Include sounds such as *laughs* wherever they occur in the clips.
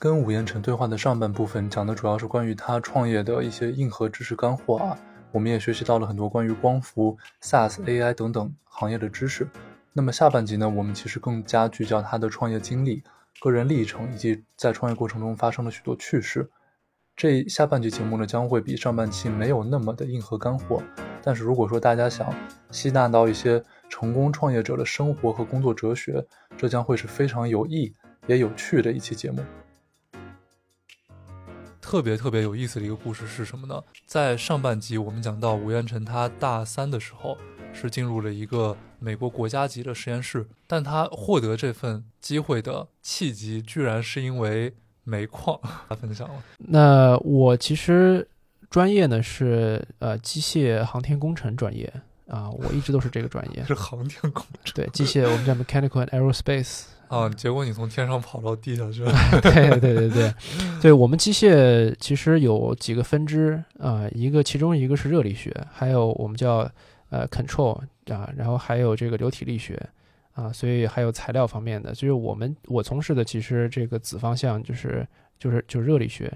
跟吴彦成对话的上半部分讲的主要是关于他创业的一些硬核知识干货啊，我们也学习到了很多关于光伏、SaaS、AI 等等行业的知识。那么下半集呢，我们其实更加聚焦他的创业经历、个人历程以及在创业过程中发生的许多趣事。这下半集节目呢，将会比上半期没有那么的硬核干货，但是如果说大家想吸纳到一些成功创业者的生活和工作哲学，这将会是非常有益也有趣的一期节目。特别特别有意思的一个故事是什么呢？在上半集我们讲到吴彦辰他大三的时候是进入了一个美国国家级的实验室，但他获得这份机会的契机居然是因为煤矿。*laughs* 他分享了。那我其实专业呢是呃机械航天工程专业啊，我一直都是这个专业。*laughs* 是航天工程。对，机械我们叫 mechanical and aerospace。啊！结果你从天上跑到地下去了。对对对对，对我们机械其实有几个分支啊，一个其中一个是热力学，还有我们叫呃 control 啊，然后还有这个流体力学啊，所以还有材料方面的。就是我们我从事的其实这个子方向就是就是就是热力学。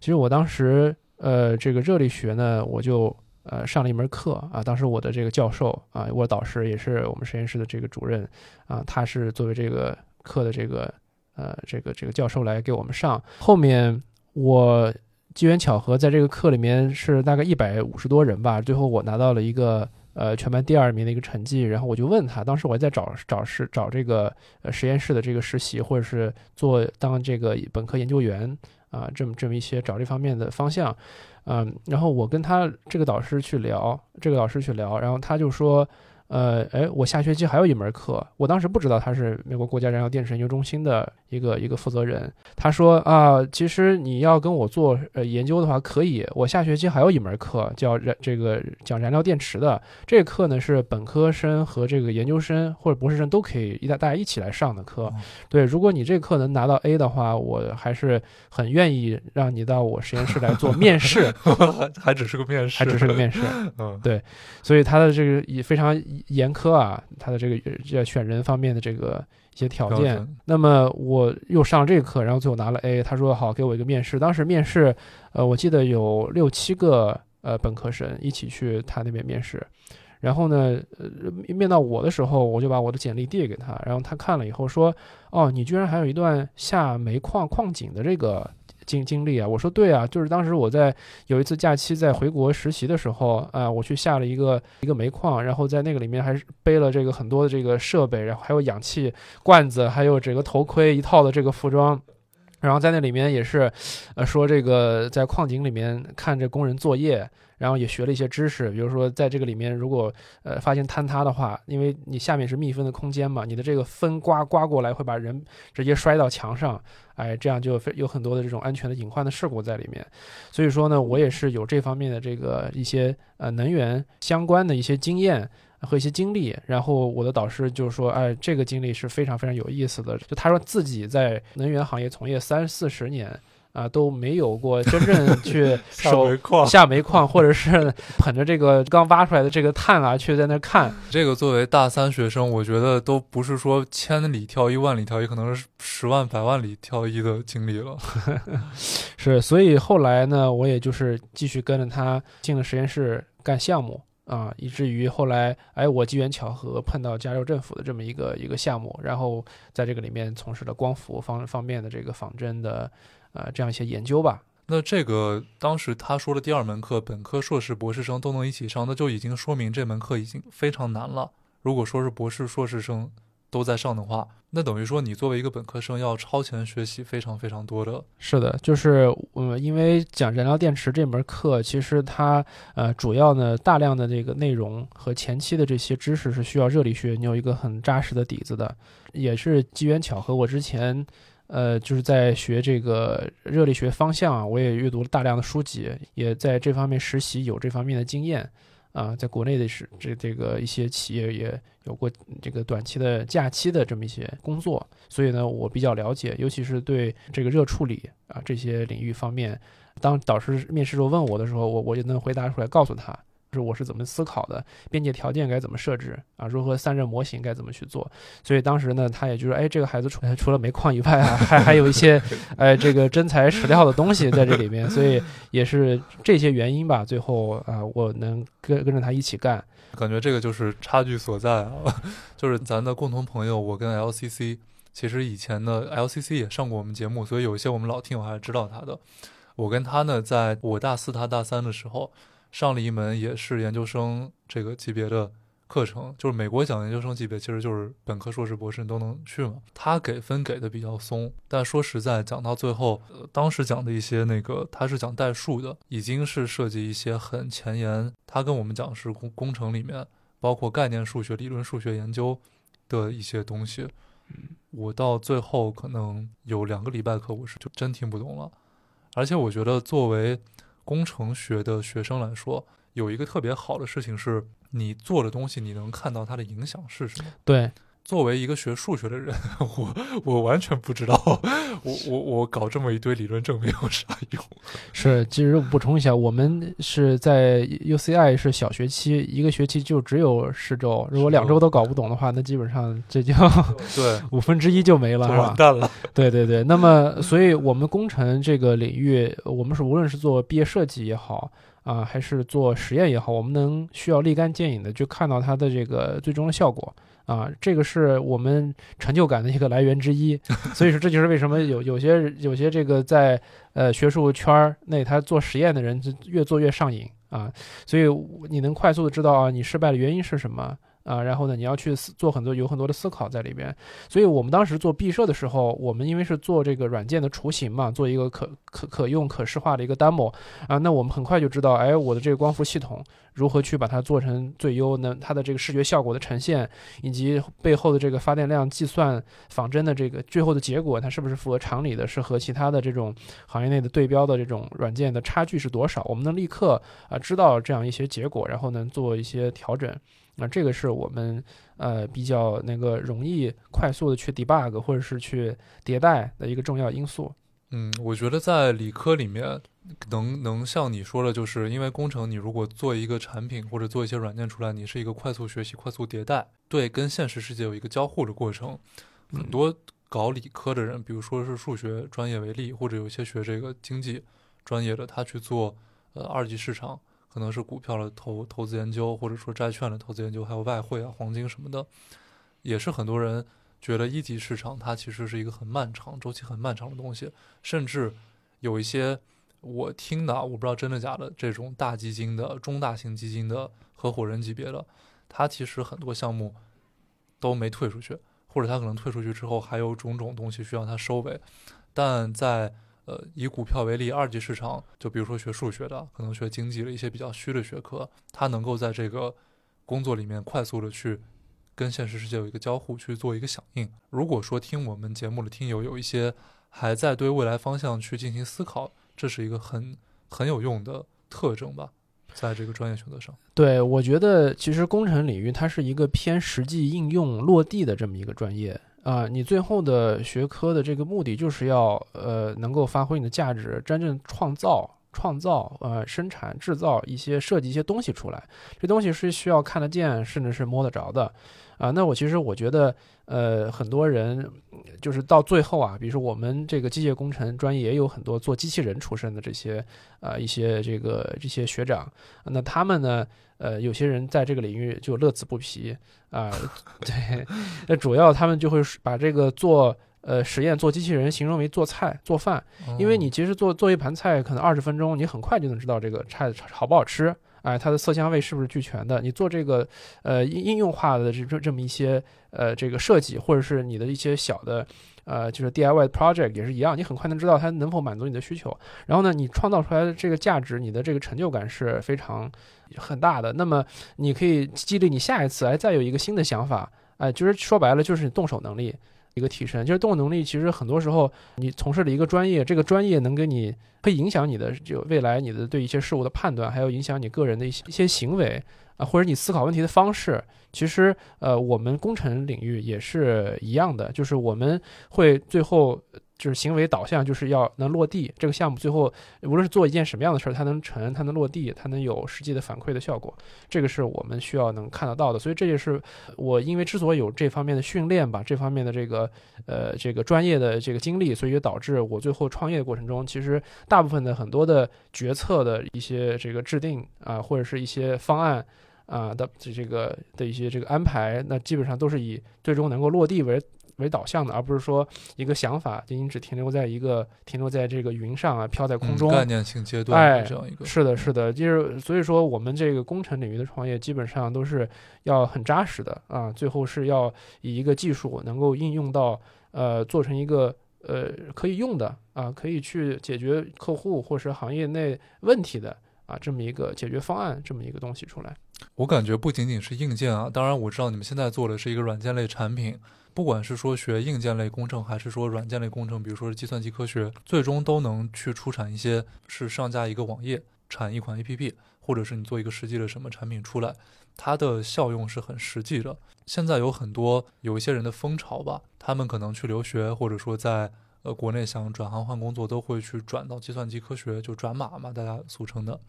其实我当时呃这个热力学呢，我就呃上了一门课啊，当时我的这个教授啊，我导师也是我们实验室的这个主任啊，他是作为这个。课的这个呃，这个这个教授来给我们上。后面我机缘巧合，在这个课里面是大概一百五十多人吧。最后我拿到了一个呃全班第二名的一个成绩。然后我就问他，当时我还在找找是找这个呃实验室的这个实习，或者是做当这个本科研究员啊，这么这么一些找这方面的方向。嗯，然后我跟他这个导师去聊，这个导师去聊，然后他就说。呃，哎，我下学期还有一门课，我当时不知道他是美国国家燃料电池研究中心的一个一个负责人。他说啊，其实你要跟我做呃研究的话，可以。我下学期还有一门课叫燃这个讲燃料电池的，这个课呢是本科生和这个研究生或者博士生都可以一大大家一起来上的课。对，如果你这课能拿到 A 的话，我还是很愿意让你到我实验室来做面试，*laughs* 还只是个面试，还只是个面试。嗯，对，所以他的这个也非常。严苛啊，他的这个要选人方面的这个一些条件。那么我又上了这个课，然后最后拿了 A。他说好，给我一个面试。当时面试，呃，我记得有六七个呃本科生一起去他那边面试。然后呢，呃，面到我的时候，我就把我的简历递给他，然后他看了以后说：“哦，你居然还有一段下煤矿矿井的这个。”经经历啊，我说对啊，就是当时我在有一次假期在回国实习的时候啊，我去下了一个一个煤矿，然后在那个里面还是背了这个很多的这个设备，然后还有氧气罐子，还有整个头盔一套的这个服装，然后在那里面也是，呃，说这个在矿井里面看着工人作业。然后也学了一些知识，比如说在这个里面，如果呃发现坍塌的话，因为你下面是密封的空间嘛，你的这个风刮刮过来会把人直接摔到墙上，哎，这样就有很多的这种安全的隐患的事故在里面。所以说呢，我也是有这方面的这个一些呃能源相关的一些经验和一些经历。然后我的导师就说，哎，这个经历是非常非常有意思的。就他说自己在能源行业从业三四十年。啊，都没有过真正去 *laughs* 下煤矿，下煤矿，或者是捧着这个刚挖出来的这个碳啊，去在那看。这个作为大三学生，我觉得都不是说千里挑一、万里挑一，可能是十万、百万里挑一的经历了。*laughs* 是，所以后来呢，我也就是继续跟着他进了实验室干项目啊，以至于后来，哎，我机缘巧合碰到加州政府的这么一个一个项目，然后在这个里面从事了光伏方方面的这个仿真的。呃，这样一些研究吧。那这个当时他说的第二门课，本科、硕士、博士生都能一起上，那就已经说明这门课已经非常难了。如果说是博士、硕士生都在上的话，那等于说你作为一个本科生要超前学习非常非常多的。是的，就是嗯，因为讲燃料电池这门课，其实它呃主要呢大量的这个内容和前期的这些知识是需要热力学你有一个很扎实的底子的，也是机缘巧合，我之前。呃，就是在学这个热力学方向啊，我也阅读了大量的书籍，也在这方面实习，有这方面的经验啊。在国内的是这这个一些企业也有过这个短期的假期的这么一些工作，所以呢，我比较了解，尤其是对这个热处理啊这些领域方面，当导师面试时候问我的时候，我我就能回答出来，告诉他是我是怎么思考的，边界条件该怎么设置啊，如何散热模型该怎么去做。所以当时呢，他也就是哎，这个孩子除除了煤矿以外啊，还还有一些哎这个真材实料的东西在这里面，所以也是这些原因吧。最后啊，我能跟跟着他一起干，感觉这个就是差距所在啊，*laughs* 就是咱的共同朋友，我跟 LCC，其实以前的 LCC 也上过我们节目，所以有一些我们老听友还是知道他的。我跟他呢，在我大四他大三的时候。上了一门也是研究生这个级别的课程，就是美国讲研究生级别，其实就是本科、硕士、博士你都能去嘛。他给分给的比较松，但说实在，讲到最后，呃，当时讲的一些那个，他是讲代数的，已经是涉及一些很前沿。他跟我们讲是工工程里面包括概念数学、理论数学研究的一些东西。我到最后可能有两个礼拜课，我是就真听不懂了。而且我觉得作为工程学的学生来说，有一个特别好的事情是，你做的东西，你能看到它的影响是什么？对，作为一个学数学的人，*laughs* 我我完全不知道，*laughs* 我我我搞这么一堆理论证明有啥用？*laughs* 是，其实补充一下，我们是在 UCI 是小学期，一个学期就只有十周，如果两周都搞不懂的话，那基本上这就对五分之一就没了，是吧？完蛋了。对对对，那么，所以我们工程这个领域，我们是无论是做毕业设计也好啊，还是做实验也好，我们能需要立竿见影的去看到它的这个最终的效果啊，这个是我们成就感的一个来源之一。*laughs* 所以说，这就是为什么有有些有些这个在呃学术圈内他做实验的人就越做越上瘾啊，所以你能快速的知道啊，你失败的原因是什么。啊，然后呢，你要去做很多有很多的思考在里边，所以我们当时做毕设的时候，我们因为是做这个软件的雏形嘛，做一个可可可用可视化的一个 demo 啊，那我们很快就知道，哎，我的这个光伏系统如何去把它做成最优呢？它的这个视觉效果的呈现，以及背后的这个发电量计算仿真的这个最后的结果，它是不是符合常理的？是和其他的这种行业内的对标的这种软件的差距是多少？我们能立刻啊知道这样一些结果，然后呢做一些调整。那这个是我们呃比较那个容易快速的去 debug 或者是去迭代的一个重要因素。嗯，我觉得在理科里面能能像你说的，就是因为工程，你如果做一个产品或者做一些软件出来，你是一个快速学习、快速迭代，对，跟现实世界有一个交互的过程。很多搞理科的人，比如说是数学专业为例，或者有一些学这个经济专业的，他去做呃二级市场。可能是股票的投投资研究，或者说债券的投资研究，还有外汇啊、黄金什么的，也是很多人觉得一级市场它其实是一个很漫长、周期很漫长的东西。甚至有一些我听的，我不知道真的假的，这种大基金的、中大型基金的合伙人级别的，他其实很多项目都没退出去，或者他可能退出去之后还有种种东西需要他收尾，但在。呃，以股票为例，二级市场，就比如说学数学的，可能学经济的一些比较虚的学科，它能够在这个工作里面快速的去跟现实世界有一个交互，去做一个响应。如果说听我们节目的听友有一些还在对未来方向去进行思考，这是一个很很有用的特征吧，在这个专业选择上。对，我觉得其实工程领域它是一个偏实际应用落地的这么一个专业。啊，你最后的学科的这个目的就是要呃，能够发挥你的价值，真正创造、创造呃，生产、制造一些设计一些东西出来。这东西是需要看得见，甚至是摸得着的。啊，那我其实我觉得，呃，很多人就是到最后啊，比如说我们这个机械工程专业也有很多做机器人出身的这些啊一些这个这些学长，那他们呢，呃，有些人在这个领域就乐此不疲啊，对，那主要他们就会把这个做呃实验做机器人形容为做菜做饭，因为你其实做做一盘菜可能二十分钟，你很快就能知道这个菜好不好吃。哎，它的色香味是不是俱全的？你做这个，呃，应应用化的这这这么一些呃这个设计，或者是你的一些小的，呃，就是 DIY project 也是一样，你很快能知道它能否满足你的需求。然后呢，你创造出来的这个价值，你的这个成就感是非常很大的。那么你可以激励你下一次，哎，再有一个新的想法，哎，就是说白了就是你动手能力。一个提升，就是动手能力。其实很多时候，你从事的一个专业，这个专业能给你，会影响你的就未来你的对一些事物的判断，还有影响你个人的一些一些行为啊，或者你思考问题的方式。其实，呃，我们工程领域也是一样的，就是我们会最后就是行为导向，就是要能落地。这个项目最后无论是做一件什么样的事儿，它能成，它能落地，它能有实际的反馈的效果，这个是我们需要能看得到的。所以这也是我因为之所以有这方面的训练吧，这方面的这个呃这个专业的这个经历，所以也导致我最后创业的过程中，其实大部分的很多的决策的一些这个制定啊，或者是一些方案。啊的这这个的一些这个安排，那基本上都是以最终能够落地为为导向的，而不是说一个想法仅仅只停留在一个停留在这个云上啊，飘在空中。概念性阶段，哎，这样一个是的，是的，就是所以说我们这个工程领域的创业基本上都是要很扎实的啊，最后是要以一个技术能够应用到呃，做成一个呃可以用的啊，可以去解决客户或是行业内问题的。啊，这么一个解决方案，这么一个东西出来，我感觉不仅仅是硬件啊，当然我知道你们现在做的是一个软件类产品，不管是说学硬件类工程，还是说软件类工程，比如说是计算机科学，最终都能去出产一些是上架一个网页，产一款 APP，或者是你做一个实际的什么产品出来，它的效用是很实际的。现在有很多有一些人的风潮吧，他们可能去留学，或者说在。呃，国内想转行换工作都会去转到计算机科学，就转码嘛，大家俗称的。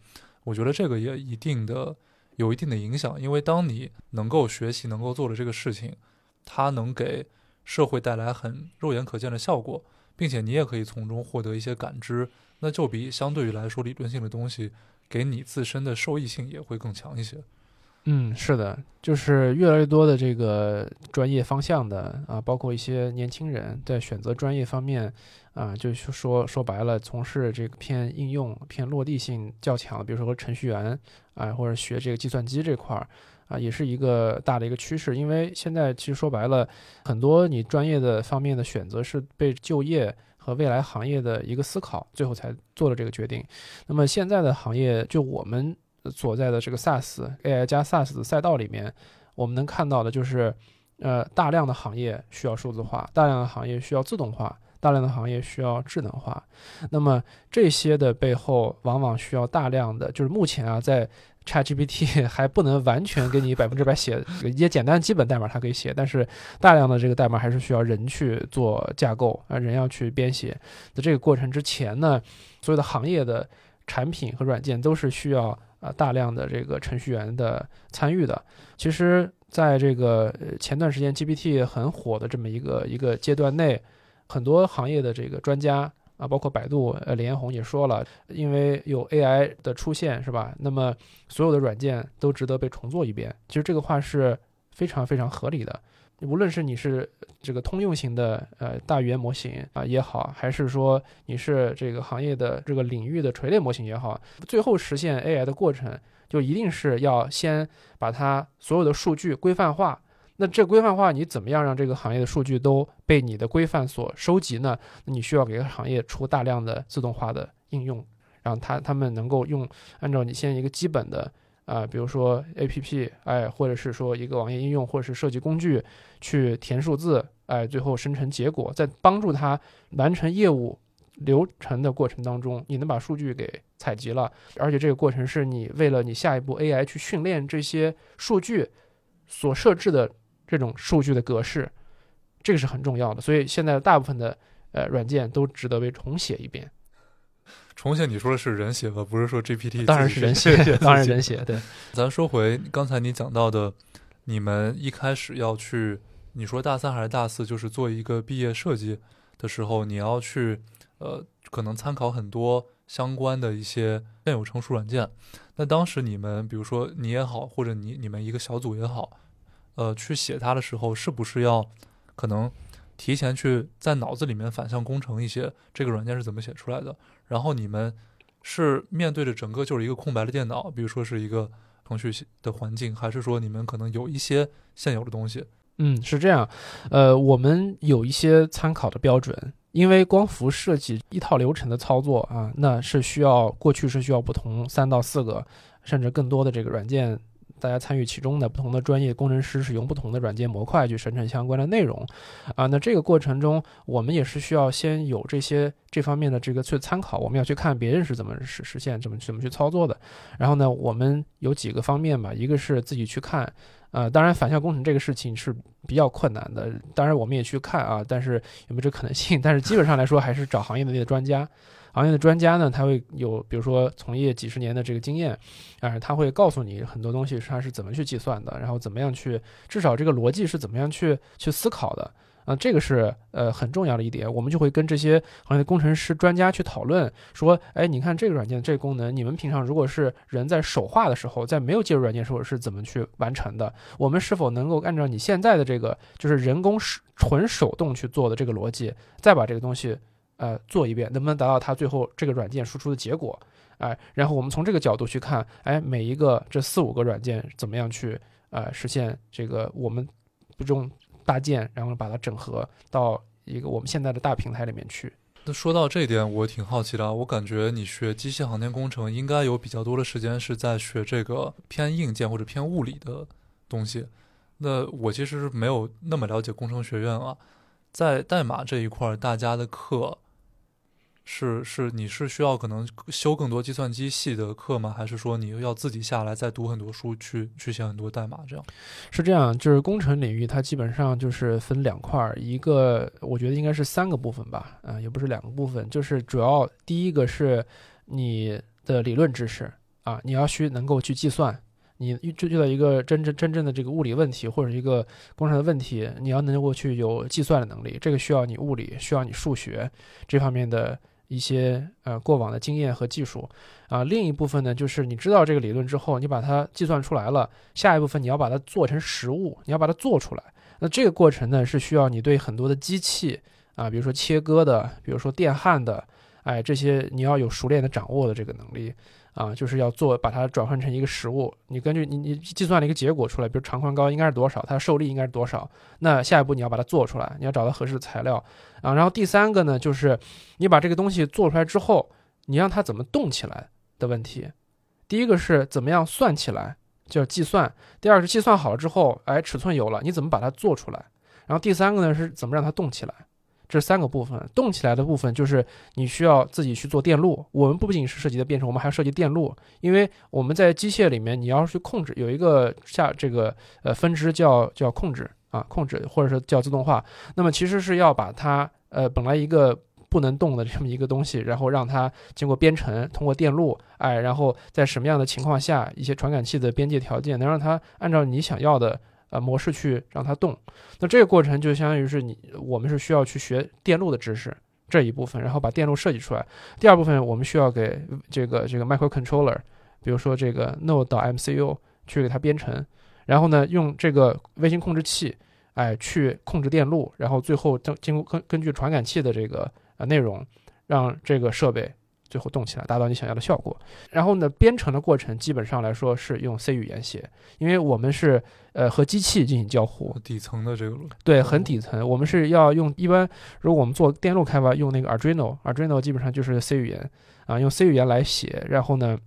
我觉得这个也一定的有一定的影响，因为当你能够学习、能够做的这个事情，它能给社会带来很肉眼可见的效果，并且你也可以从中获得一些感知，那就比相对于来说理论性的东西给你自身的受益性也会更强一些。嗯，是的，就是越来越多的这个专业方向的啊，包括一些年轻人在选择专业方面啊，就是说说白了，从事这个偏应用、偏落地性较强，比如说程序员啊，或者学这个计算机这块儿啊，也是一个大的一个趋势。因为现在其实说白了，很多你专业的方面的选择是被就业和未来行业的一个思考，最后才做了这个决定。那么现在的行业，就我们。所在的这个 SaaS AI 加 SaaS 的赛道里面，我们能看到的就是，呃，大量的行业需要数字化，大量的行业需要自动化，大量的行业需要智能化。那么这些的背后，往往需要大量的，就是目前啊，在 ChatGPT *laughs* 还不能完全给你百分之百写一些简单基本代码，它可以写，但是大量的这个代码还是需要人去做架构啊，人要去编写。在这个过程之前呢，所有的行业的产品和软件都是需要。啊，大量的这个程序员的参与的，其实在这个前段时间 GPT 很火的这么一个一个阶段内，很多行业的这个专家啊，包括百度，呃，李彦宏也说了，因为有 AI 的出现，是吧？那么所有的软件都值得被重做一遍。其实这个话是非常非常合理的。无论是你是这个通用型的呃大语言模型啊也好，还是说你是这个行业的这个领域的垂类模型也好，最后实现 AI 的过程，就一定是要先把它所有的数据规范化。那这规范化，你怎么样让这个行业的数据都被你的规范所收集呢？你需要给行业出大量的自动化的应用，让它他们能够用按照你现在一个基本的。啊，比如说 A P P，哎，或者是说一个网页应用，或者是设计工具，去填数字，哎，最后生成结果，在帮助他完成业务流程的过程当中，你能把数据给采集了，而且这个过程是你为了你下一步 A I 去训练这些数据所设置的这种数据的格式，这个是很重要的。所以现在大部分的呃软件都值得被重写一遍。重写你说的是人写吧，不是说 GPT？当然是人写，当然人写。对，咱说回刚才你讲到的，你们一开始要去，你说大三还是大四，就是做一个毕业设计的时候，你要去，呃，可能参考很多相关的一些现有成熟软件。那当时你们，比如说你也好，或者你你们一个小组也好，呃，去写它的时候，是不是要可能？提前去在脑子里面反向工程一些这个软件是怎么写出来的，然后你们是面对着整个就是一个空白的电脑，比如说是一个程序的环境，还是说你们可能有一些现有的东西？嗯，是这样，呃，我们有一些参考的标准，因为光伏设计一套流程的操作啊，那是需要过去是需要不同三到四个甚至更多的这个软件。大家参与其中的不同的专业工程师使用不同的软件模块去生成相关的内容，啊，那这个过程中我们也是需要先有这些这方面的这个去参考，我们要去看别人是怎么实实现怎么怎么去操作的。然后呢，我们有几个方面吧，一个是自己去看，呃，当然反向工程这个事情是比较困难的，当然我们也去看啊，但是有没有这可能性？*laughs* 但是基本上来说还是找行业内的专家。行业的专家呢，他会有，比如说从业几十年的这个经验，啊，他会告诉你很多东西他是怎么去计算的，然后怎么样去，至少这个逻辑是怎么样去去思考的，啊，这个是呃很重要的一点。我们就会跟这些行业的工程师专家去讨论，说，哎，你看这个软件这个功能，你们平常如果是人在手画的时候，在没有介入软件时候是怎么去完成的？我们是否能够按照你现在的这个就是人工纯手动去做的这个逻辑，再把这个东西。呃，做一遍能不能达到它最后这个软件输出的结果？哎，然后我们从这个角度去看，哎，每一个这四五个软件怎么样去呃实现这个我们不用搭建，然后把它整合到一个我们现在的大平台里面去。那说到这一点，我挺好奇的，我感觉你学机械航天工程应该有比较多的时间是在学这个偏硬件或者偏物理的东西。那我其实没有那么了解工程学院啊，在代码这一块，大家的课。是是，你是需要可能修更多计算机系的课吗？还是说你要自己下来再读很多书，去去写很多代码？这样是这样，就是工程领域它基本上就是分两块，一个我觉得应该是三个部分吧，啊，也不是两个部分，就是主要第一个是你的理论知识啊，你要需能够去计算，你遇遇到一个真正真正的这个物理问题或者一个工程的问题，你要能够去有计算的能力，这个需要你物理，需要你数学这方面的。一些呃过往的经验和技术，啊，另一部分呢，就是你知道这个理论之后，你把它计算出来了，下一部分你要把它做成实物，你要把它做出来。那这个过程呢，是需要你对很多的机器啊，比如说切割的，比如说电焊的，哎，这些你要有熟练的掌握的这个能力。啊，就是要做把它转换成一个实物。你根据你你计算了一个结果出来，比如长宽高应该是多少，它的受力应该是多少。那下一步你要把它做出来，你要找到合适的材料啊。然后第三个呢，就是你把这个东西做出来之后，你让它怎么动起来的问题。第一个是怎么样算起来，叫计算；第二个是计算好了之后，哎，尺寸有了，你怎么把它做出来？然后第三个呢是怎么让它动起来。这三个部分动起来的部分，就是你需要自己去做电路。我们不仅是涉及的编程，我们还要涉及电路。因为我们在机械里面，你要去控制，有一个下这个呃分支叫叫控制啊，控制或者是叫自动化。那么其实是要把它呃本来一个不能动的这么一个东西，然后让它经过编程，通过电路，哎，然后在什么样的情况下，一些传感器的边界条件，能让它按照你想要的。呃，模式去让它动，那这个过程就相当于是你我们是需要去学电路的知识这一部分，然后把电路设计出来。第二部分我们需要给这个这个 microcontroller，比如说这个 node 到 MCU 去给它编程，然后呢用这个微型控制器，哎去控制电路，然后最后经经过根根据传感器的这个呃内容，让这个设备。最后动起来，达到你想要的效果。然后呢，编程的过程基本上来说是用 C 语言写，因为我们是呃和机器进行交互，底层的这个对，很底层。我们是要用一般，如果我们做电路开发，用那个 Arduino，Arduino 基本上就是 C 语言啊，用 C 语言来写，然后呢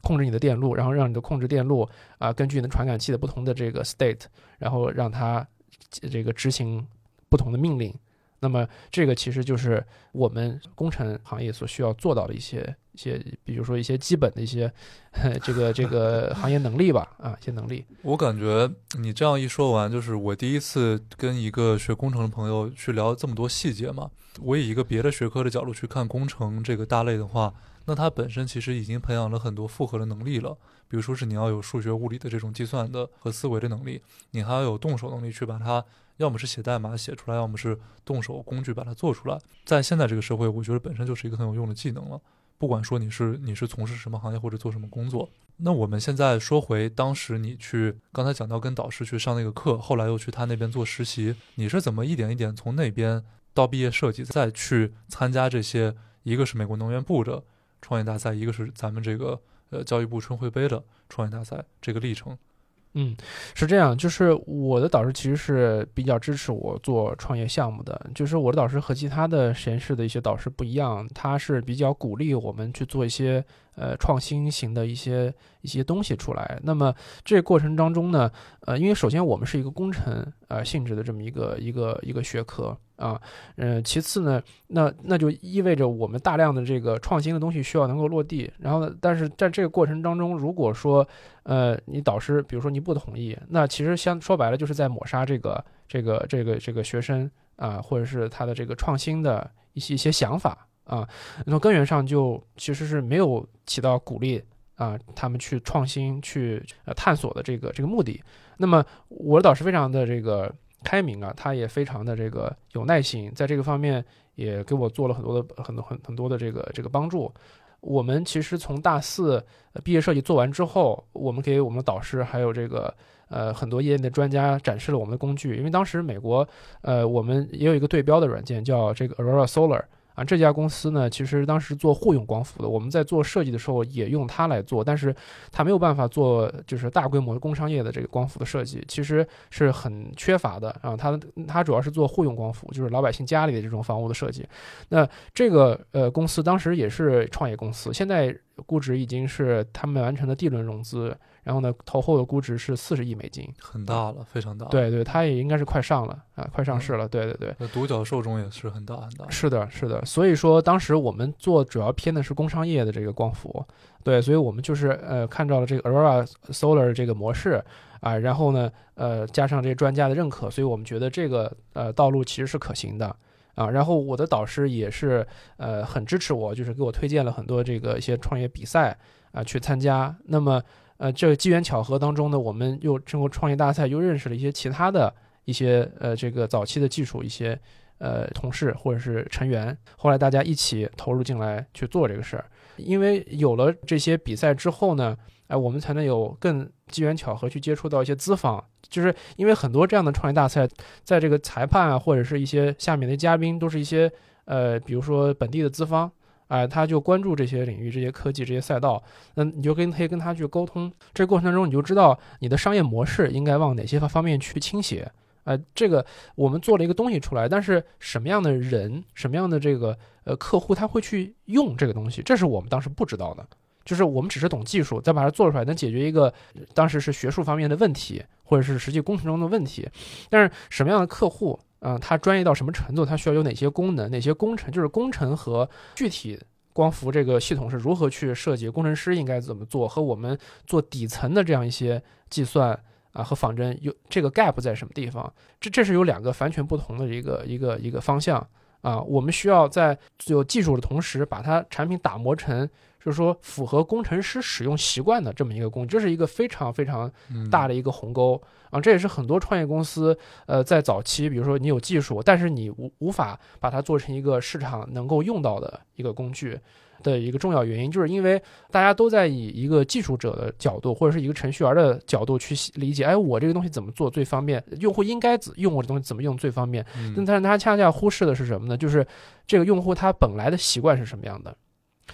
控制你的电路，然后让你的控制电路啊根据你的传感器的不同的这个 state，然后让它这个执行不同的命令。那么这个其实就是我们工程行业所需要做到的一些一些，比如说一些基本的一些 *laughs* 这个这个行业能力吧，啊，一些能力。我感觉你这样一说完，就是我第一次跟一个学工程的朋友去聊这么多细节嘛。我以一个别的学科的角度去看工程这个大类的话，那它本身其实已经培养了很多复合的能力了。比如说是你要有数学、物理的这种计算的和思维的能力，你还要有动手能力去把它。要么是写代码写出来，要么是动手工具把它做出来。在现在这个社会，我觉得本身就是一个很有用的技能了。不管说你是你是从事什么行业或者做什么工作，那我们现在说回当时你去刚才讲到跟导师去上那个课，后来又去他那边做实习，你是怎么一点一点从那边到毕业设计，再去参加这些？一个是美国能源部的创业大赛，一个是咱们这个呃教育部春晖杯的创业大赛，这个历程。嗯，是这样，就是我的导师其实是比较支持我做创业项目的。就是我的导师和其他的实验室的一些导师不一样，他是比较鼓励我们去做一些呃创新型的一些一些东西出来。那么这过程当中呢，呃，因为首先我们是一个工程呃性质的这么一个一个一个学科啊，嗯，其次呢，那那就意味着我们大量的这个创新的东西需要能够落地。然后呢，但是在这个过程当中，如果说呃你导师比如说你不同意，那其实相说白了就是在抹杀这个这个这个这个学生啊，或者是他的这个创新的一些一些想法。啊，从根源上就其实是没有起到鼓励啊他们去创新、去呃探索的这个这个目的。那么我的导师非常的这个开明啊，他也非常的这个有耐心，在这个方面也给我做了很多的很多很很多的这个这个帮助。我们其实从大四毕业设计做完之后，我们给我们的导师还有这个呃很多业内的专家展示了我们的工具，因为当时美国呃我们也有一个对标的软件叫这个 Aurora Solar。啊，这家公司呢，其实当时做户用光伏的，我们在做设计的时候也用它来做，但是它没有办法做就是大规模工商业的这个光伏的设计，其实是很缺乏的啊。它它主要是做户用光伏，就是老百姓家里的这种房屋的设计。那这个呃公司当时也是创业公司，现在估值已经是他们完成的 D 轮融资。然后呢，投后的估值是四十亿美金，很大了，非常大。对对，它也应该是快上了啊，快上市了。对对对，那独角兽中也是很大很大。是的，是的。所以说，当时我们做主要偏的是工商业的这个光伏，对，所以我们就是呃看到了这个 Aurora Solar 这个模式啊，然后呢，呃加上这些专家的认可，所以我们觉得这个呃道路其实是可行的啊。然后我的导师也是呃很支持我，就是给我推荐了很多这个一些创业比赛啊去参加。那么呃，这个机缘巧合当中呢，我们又通过创业大赛又认识了一些其他的一些呃这个早期的技术一些呃同事或者是成员，后来大家一起投入进来去做这个事儿。因为有了这些比赛之后呢，哎，我们才能有更机缘巧合去接触到一些资方，就是因为很多这样的创业大赛，在这个裁判啊或者是一些下面的嘉宾都是一些呃比如说本地的资方。哎，他就关注这些领域、这些科技、这些赛道，那你就跟可以跟他去沟通。这过程当中，你就知道你的商业模式应该往哪些方方面去倾斜。哎，这个我们做了一个东西出来，但是什么样的人、什么样的这个呃客户他会去用这个东西，这是我们当时不知道的。就是我们只是懂技术，再把它做出来，能解决一个当时是学术方面的问题，或者是实际工程中的问题。但是什么样的客户？嗯，它专业到什么程度？它需要有哪些功能？哪些工程？就是工程和具体光伏这个系统是如何去设计？工程师应该怎么做？和我们做底层的这样一些计算啊和仿真有这个 gap 在什么地方？这这是有两个完全不同的一个一个一个方向啊。我们需要在有技术的同时，把它产品打磨成。就是说，符合工程师使用习惯的这么一个工具，这是一个非常非常大的一个鸿沟啊！这也是很多创业公司，呃，在早期，比如说你有技术，但是你无无法把它做成一个市场能够用到的一个工具的一个重要原因，就是因为大家都在以一个技术者的角度，或者是一个程序员的角度去理解，哎，我这个东西怎么做最方便？用户应该用我的东西怎么用最方便？但但是他恰恰忽视的是什么呢？就是这个用户他本来的习惯是什么样的？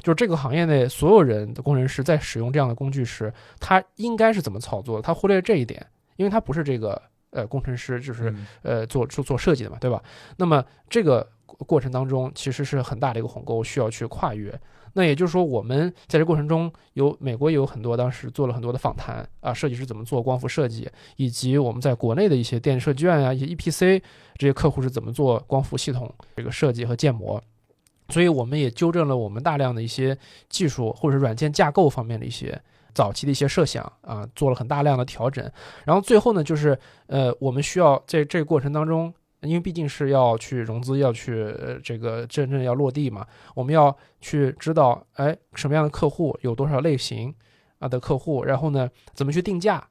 就是这个行业内所有人的工程师在使用这样的工具时，他应该是怎么操作？他忽略这一点，因为他不是这个呃工程师，就是呃做做做设计的嘛，对吧？那么这个过程当中其实是很大的一个鸿沟，需要去跨越。那也就是说，我们在这过程中有美国也有很多当时做了很多的访谈啊，设计师怎么做光伏设计，以及我们在国内的一些电子设计院啊，一些 EPC 这些客户是怎么做光伏系统这个设计和建模。所以我们也纠正了我们大量的一些技术或者软件架构方面的一些早期的一些设想啊，做了很大量的调整。然后最后呢，就是呃，我们需要在这个过程当中，因为毕竟是要去融资，要去这个真正要落地嘛，我们要去知道，哎，什么样的客户有多少类型啊的客户，然后呢，怎么去定价。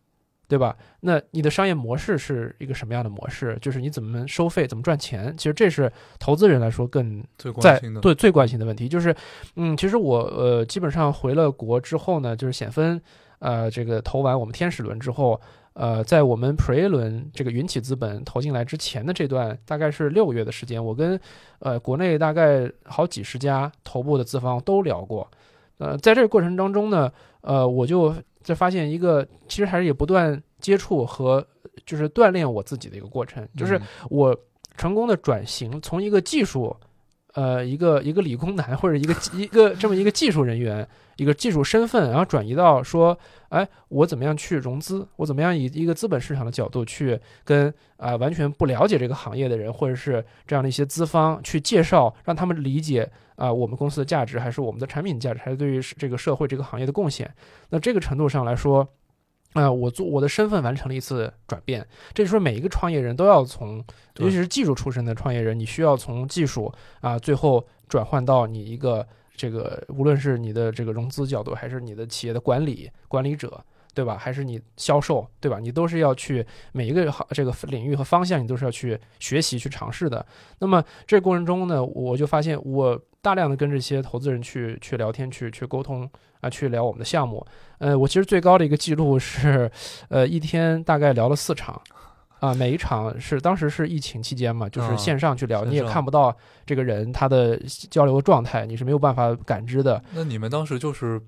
对吧？那你的商业模式是一个什么样的模式？就是你怎么收费，怎么赚钱？其实这是投资人来说更在对最关心的问题。就是，嗯，其实我呃基本上回了国之后呢，就是险分呃这个投完我们天使轮之后，呃，在我们 Pre 轮这个云起资本投进来之前的这段大概是六个月的时间，我跟呃国内大概好几十家头部的资方都聊过。呃，在这个过程当中呢，呃，我就。在发现一个，其实还是也不断接触和就是锻炼我自己的一个过程，就是我成功的转型从一个技术呃一个一个理工男或者一个一个这么一个技术人员，一个技术身份，然后转移到说，哎，我怎么样去融资？我怎么样以一个资本市场的角度去跟啊完全不了解这个行业的人，或者是这样的一些资方去介绍，让他们理解啊我们公司的价值，还是我们的产品价值，还是对于这个社会这个行业的贡献？那这个程度上来说。啊、我做我的身份完成了一次转变，这就是说每一个创业人都要从，尤其是技术出身的创业人，你需要从技术啊，最后转换到你一个这个，无论是你的这个融资角度，还是你的企业的管理管理者，对吧？还是你销售，对吧？你都是要去每一个行这个领域和方向，你都是要去学习去尝试的。那么这个过程中呢，我就发现我大量的跟这些投资人去去聊天，去去沟通啊，去聊我们的项目。呃，我其实最高的一个记录是，呃，一天大概聊了四场，啊，每一场是当时是疫情期间嘛，就是啊线上去聊，你也看不到这个人他的交流的状态，你是没有办法感知的。那你们当时就是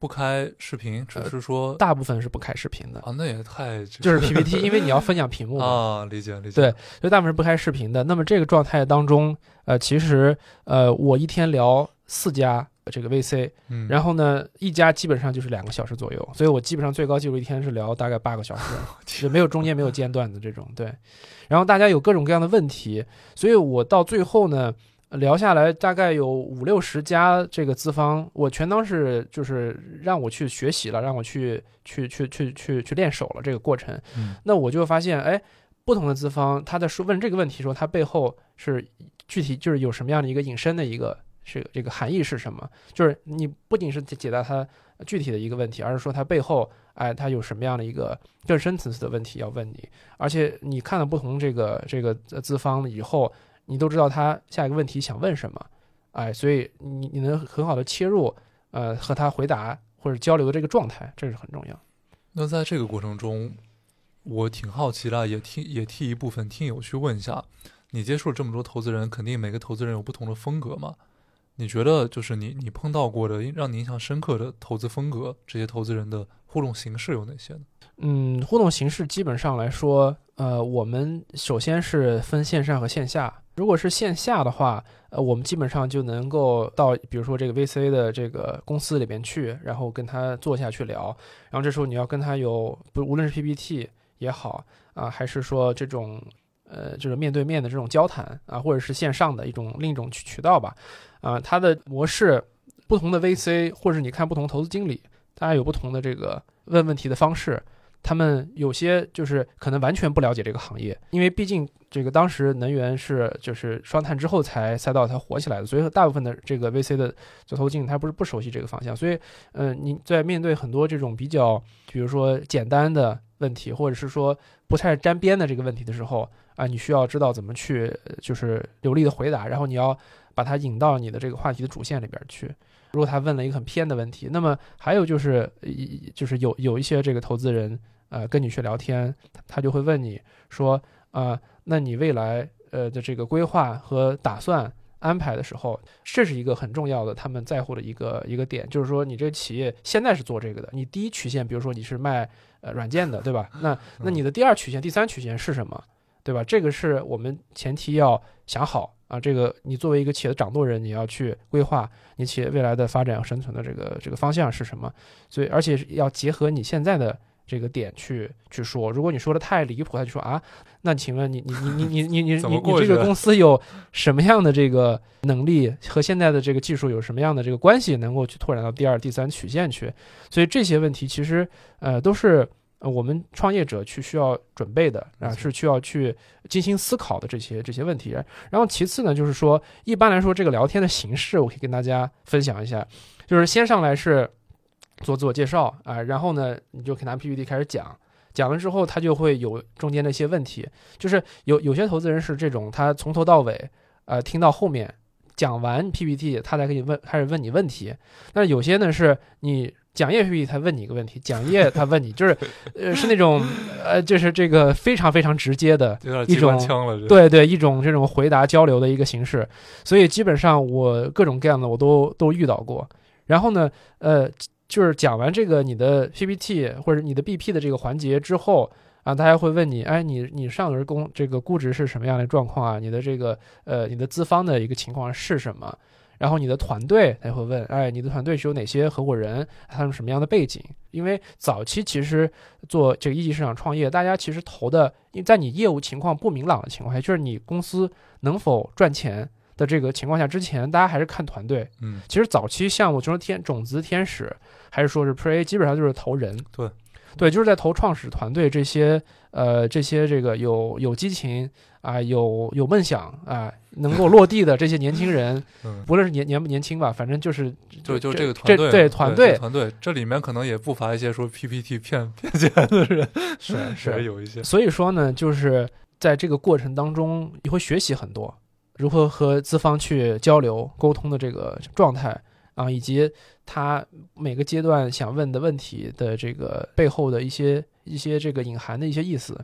不开视频，只是说大部分是不开视频的，啊，那也太就是 PPT，因为你要分享屏幕，啊，理解理解，对所以大部分是不开视频的。那么这个状态当中，呃，其实呃，我一天聊四家这个 VC，嗯，然后呢，一家基本上就是两个小时左右，所以我基本上最高记录一天是聊大概八个小时，就没有中间没有间断的这种。对，然后大家有各种各样的问题，所以我到最后呢。聊下来大概有五六十家这个资方，我全当是就是让我去学习了，让我去去去去去去练手了这个过程。嗯那我就发现，哎，不同的资方他在说问这个问题的时候，他背后是具体就是有什么样的一个引申的一个这个这个含义是什么？就是你不仅是解解答他具体的一个问题，而是说他背后，哎，他有什么样的一个更深层次的问题要问你，而且你看了不同这个这个呃资方以后，你都知道他下一个问题想问什么，哎，所以你你能很好的切入，呃，和他回答或者交流的这个状态，这是很重要。那在这个过程中，我挺好奇的，也替也替一部分听友去问一下，你接触了这么多投资人，肯定每个投资人有不同的风格嘛？你觉得就是你你碰到过的让你印象深刻的投资风格，这些投资人的互动形式有哪些呢？嗯，互动形式基本上来说，呃，我们首先是分线上和线下。如果是线下的话，呃，我们基本上就能够到，比如说这个 VC 的这个公司里边去，然后跟他坐下去聊。然后这时候你要跟他有，不无论是 PPT 也好啊、还是说这种呃，就是面对面的这种交谈啊，或者是线上的一种另一种渠渠道吧，啊、它的模式不同的 VC 或者你看不同投资经理，大家有不同的这个问问题的方式。他们有些就是可能完全不了解这个行业，因为毕竟这个当时能源是就是双碳之后才赛道才火起来的，所以大部分的这个 VC 的做投进他不是不熟悉这个方向，所以嗯、呃你在面对很多这种比较比如说简单的问题，或者是说不太沾边的这个问题的时候啊，你需要知道怎么去就是流利的回答，然后你要把它引到你的这个话题的主线里边去。如果他问了一个很偏的问题，那么还有就是，一就是有有一些这个投资人，呃，跟你去聊天，他他就会问你说，啊、那你未来呃的这个规划和打算安排的时候，这是一个很重要的他们在乎的一个一个点，就是说你这个企业现在是做这个的，你第一曲线，比如说你是卖呃软件的，对吧？那那你的第二曲线、第三曲线是什么？对吧？这个是我们前提要想好啊。这个你作为一个企业的掌舵人，你要去规划你企业未来的发展和生存的这个这个方向是什么。所以，而且要结合你现在的这个点去去说。如果你说的太离谱，他就说啊，那请问你你你你你你 *laughs* 你你你这个公司有什么样的这个能力和现在的这个技术有什么样的这个关系，能够去拓展到第二、第三曲线去？所以这些问题其实呃都是。呃，我们创业者去需要准备的啊，是需要去精心思考的这些这些问题。然后其次呢，就是说，一般来说，这个聊天的形式，我可以跟大家分享一下，就是先上来是做自我介绍啊、然后呢，你就可以拿 PPT 开始讲，讲了之后，他就会有中间的一些问题，就是有有些投资人是这种，他从头到尾，呃，听到后面讲完 PPT，他才给你问，开始问你问题。但有些呢是你讲业 PPT，他问你一个问题，蒋业他问你，就是呃是那种呃就是这个非常非常直接的一种对对，一种这种回答交流的一个形式，所以基本上我各种各样的我都都遇到过。然后呢，呃，就是讲完这个你的 PPT 或者你的 BP 的这个环节之后，啊，大家会问你，哎，你你上轮公这个估值是什么样的状况啊？你的这个呃，你的资方的一个情况是什么？然后你的团队他会问，哎，你的团队是有哪些合伙人？他们什么样的背景？因为早期其实做这个一级市场创业，大家其实投的，因为在你业务情况不明朗的情况下，就是你公司能否赚钱的这个情况下，之前大家还是看团队。嗯，其实早期项目，就说天种子天使，还是说是 Pre，基本上就是投人。对，对，就是在投创始团队这些呃这些这个有有激情啊，有有梦想啊，能够落地的这些年轻人，*laughs* 嗯，不论是年年不年轻吧，反正就是就就这这个团队，对对团队团队，这里面可能也不乏一些说 PPT *laughs* 骗骗钱的人，是 *laughs* 是有一些。所以说呢，就是在这个过程当中，你会学习很多，如何和资方去交流沟通的这个状态啊，以及他每个阶段想问的问题的这个背后的一些一些这个隐含的一些意思。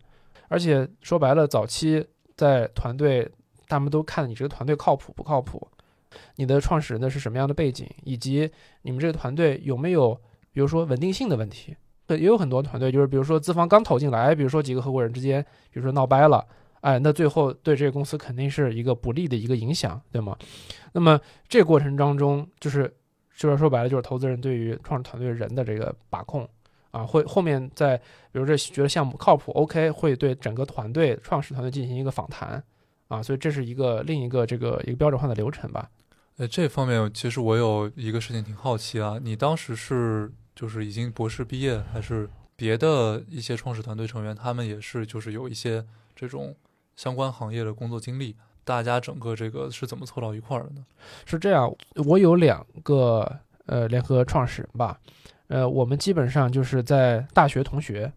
而且说白了，早期在团队，他们都看你这个团队靠谱不靠谱，你的创始人的是什么样的背景，以及你们这个团队有没有，比如说稳定性的问题。也有很多团队，就是比如说资方刚投进来，比如说几个合伙人之间，比如说闹掰了，哎，那最后对这个公司肯定是一个不利的一个影响，对吗？那么这过程当中，就是就是说白了，就是投资人对于创始团队人的这个把控啊，会后面在比如这觉得项目靠谱，OK，会对整个团队创始团队进行一个访谈啊，所以这是一个另一个这个一个标准化的流程吧。呃，这方面其实我有一个事情挺好奇啊，你当时是就是已经博士毕业，还是别的一些创始团队成员，他们也是就是有一些这种相关行业的工作经历？大家整个这个是怎么凑到一块儿的呢？是这样，我有两个呃联合创始人吧，呃，我们基本上就是在大学同学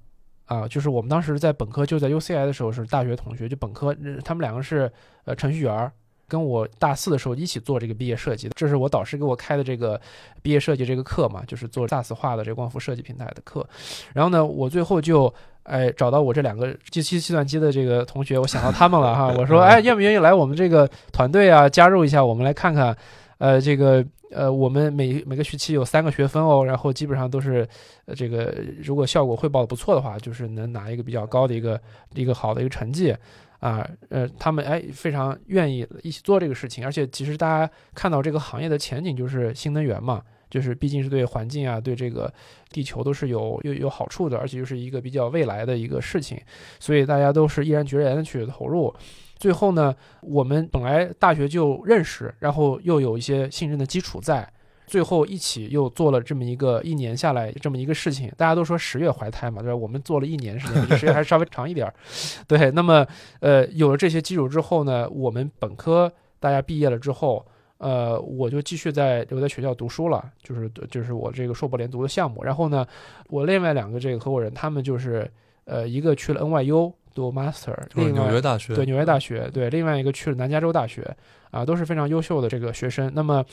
啊，就是我们当时在本科就在 UCI 的时候是大学同学，就本科呃他们两个是呃程序员，跟我大四的时候一起做这个毕业设计的，这是我导师给我开的这个毕业设计这个课嘛，就是做 SaaS 化的这个光伏设计平台的课，然后呢，我最后就。哎，找到我这两个计计计算机的这个同学，我想到他们了哈。我说，*laughs* 哎，愿不愿意来我们这个团队啊？加入一下，我们来看看。呃，这个呃，我们每每个学期有三个学分哦，然后基本上都是呃，这个如果效果汇报的不错的话，就是能拿一个比较高的一个一个好的一个成绩啊。呃，他们哎非常愿意一起做这个事情，而且其实大家看到这个行业的前景就是新能源嘛。就是毕竟是对环境啊，对这个地球都是有有有好处的，而且又是一个比较未来的一个事情，所以大家都是毅然决然的去投入。最后呢，我们本来大学就认识，然后又有一些信任的基础在，最后一起又做了这么一个一年下来这么一个事情。大家都说十月怀胎嘛，对吧？我们做了一年时间，比十月还稍微长一点儿。*laughs* 对，那么呃，有了这些基础之后呢，我们本科大家毕业了之后。呃，我就继续在留在学校读书了，就是就是我这个硕博连读的项目。然后呢，我另外两个这个合伙人，他们就是呃，一个去了 NYU 读 master，另外纽约大学对纽约大学对，另外一个去了南加州大学啊，都是非常优秀的这个学生。那么，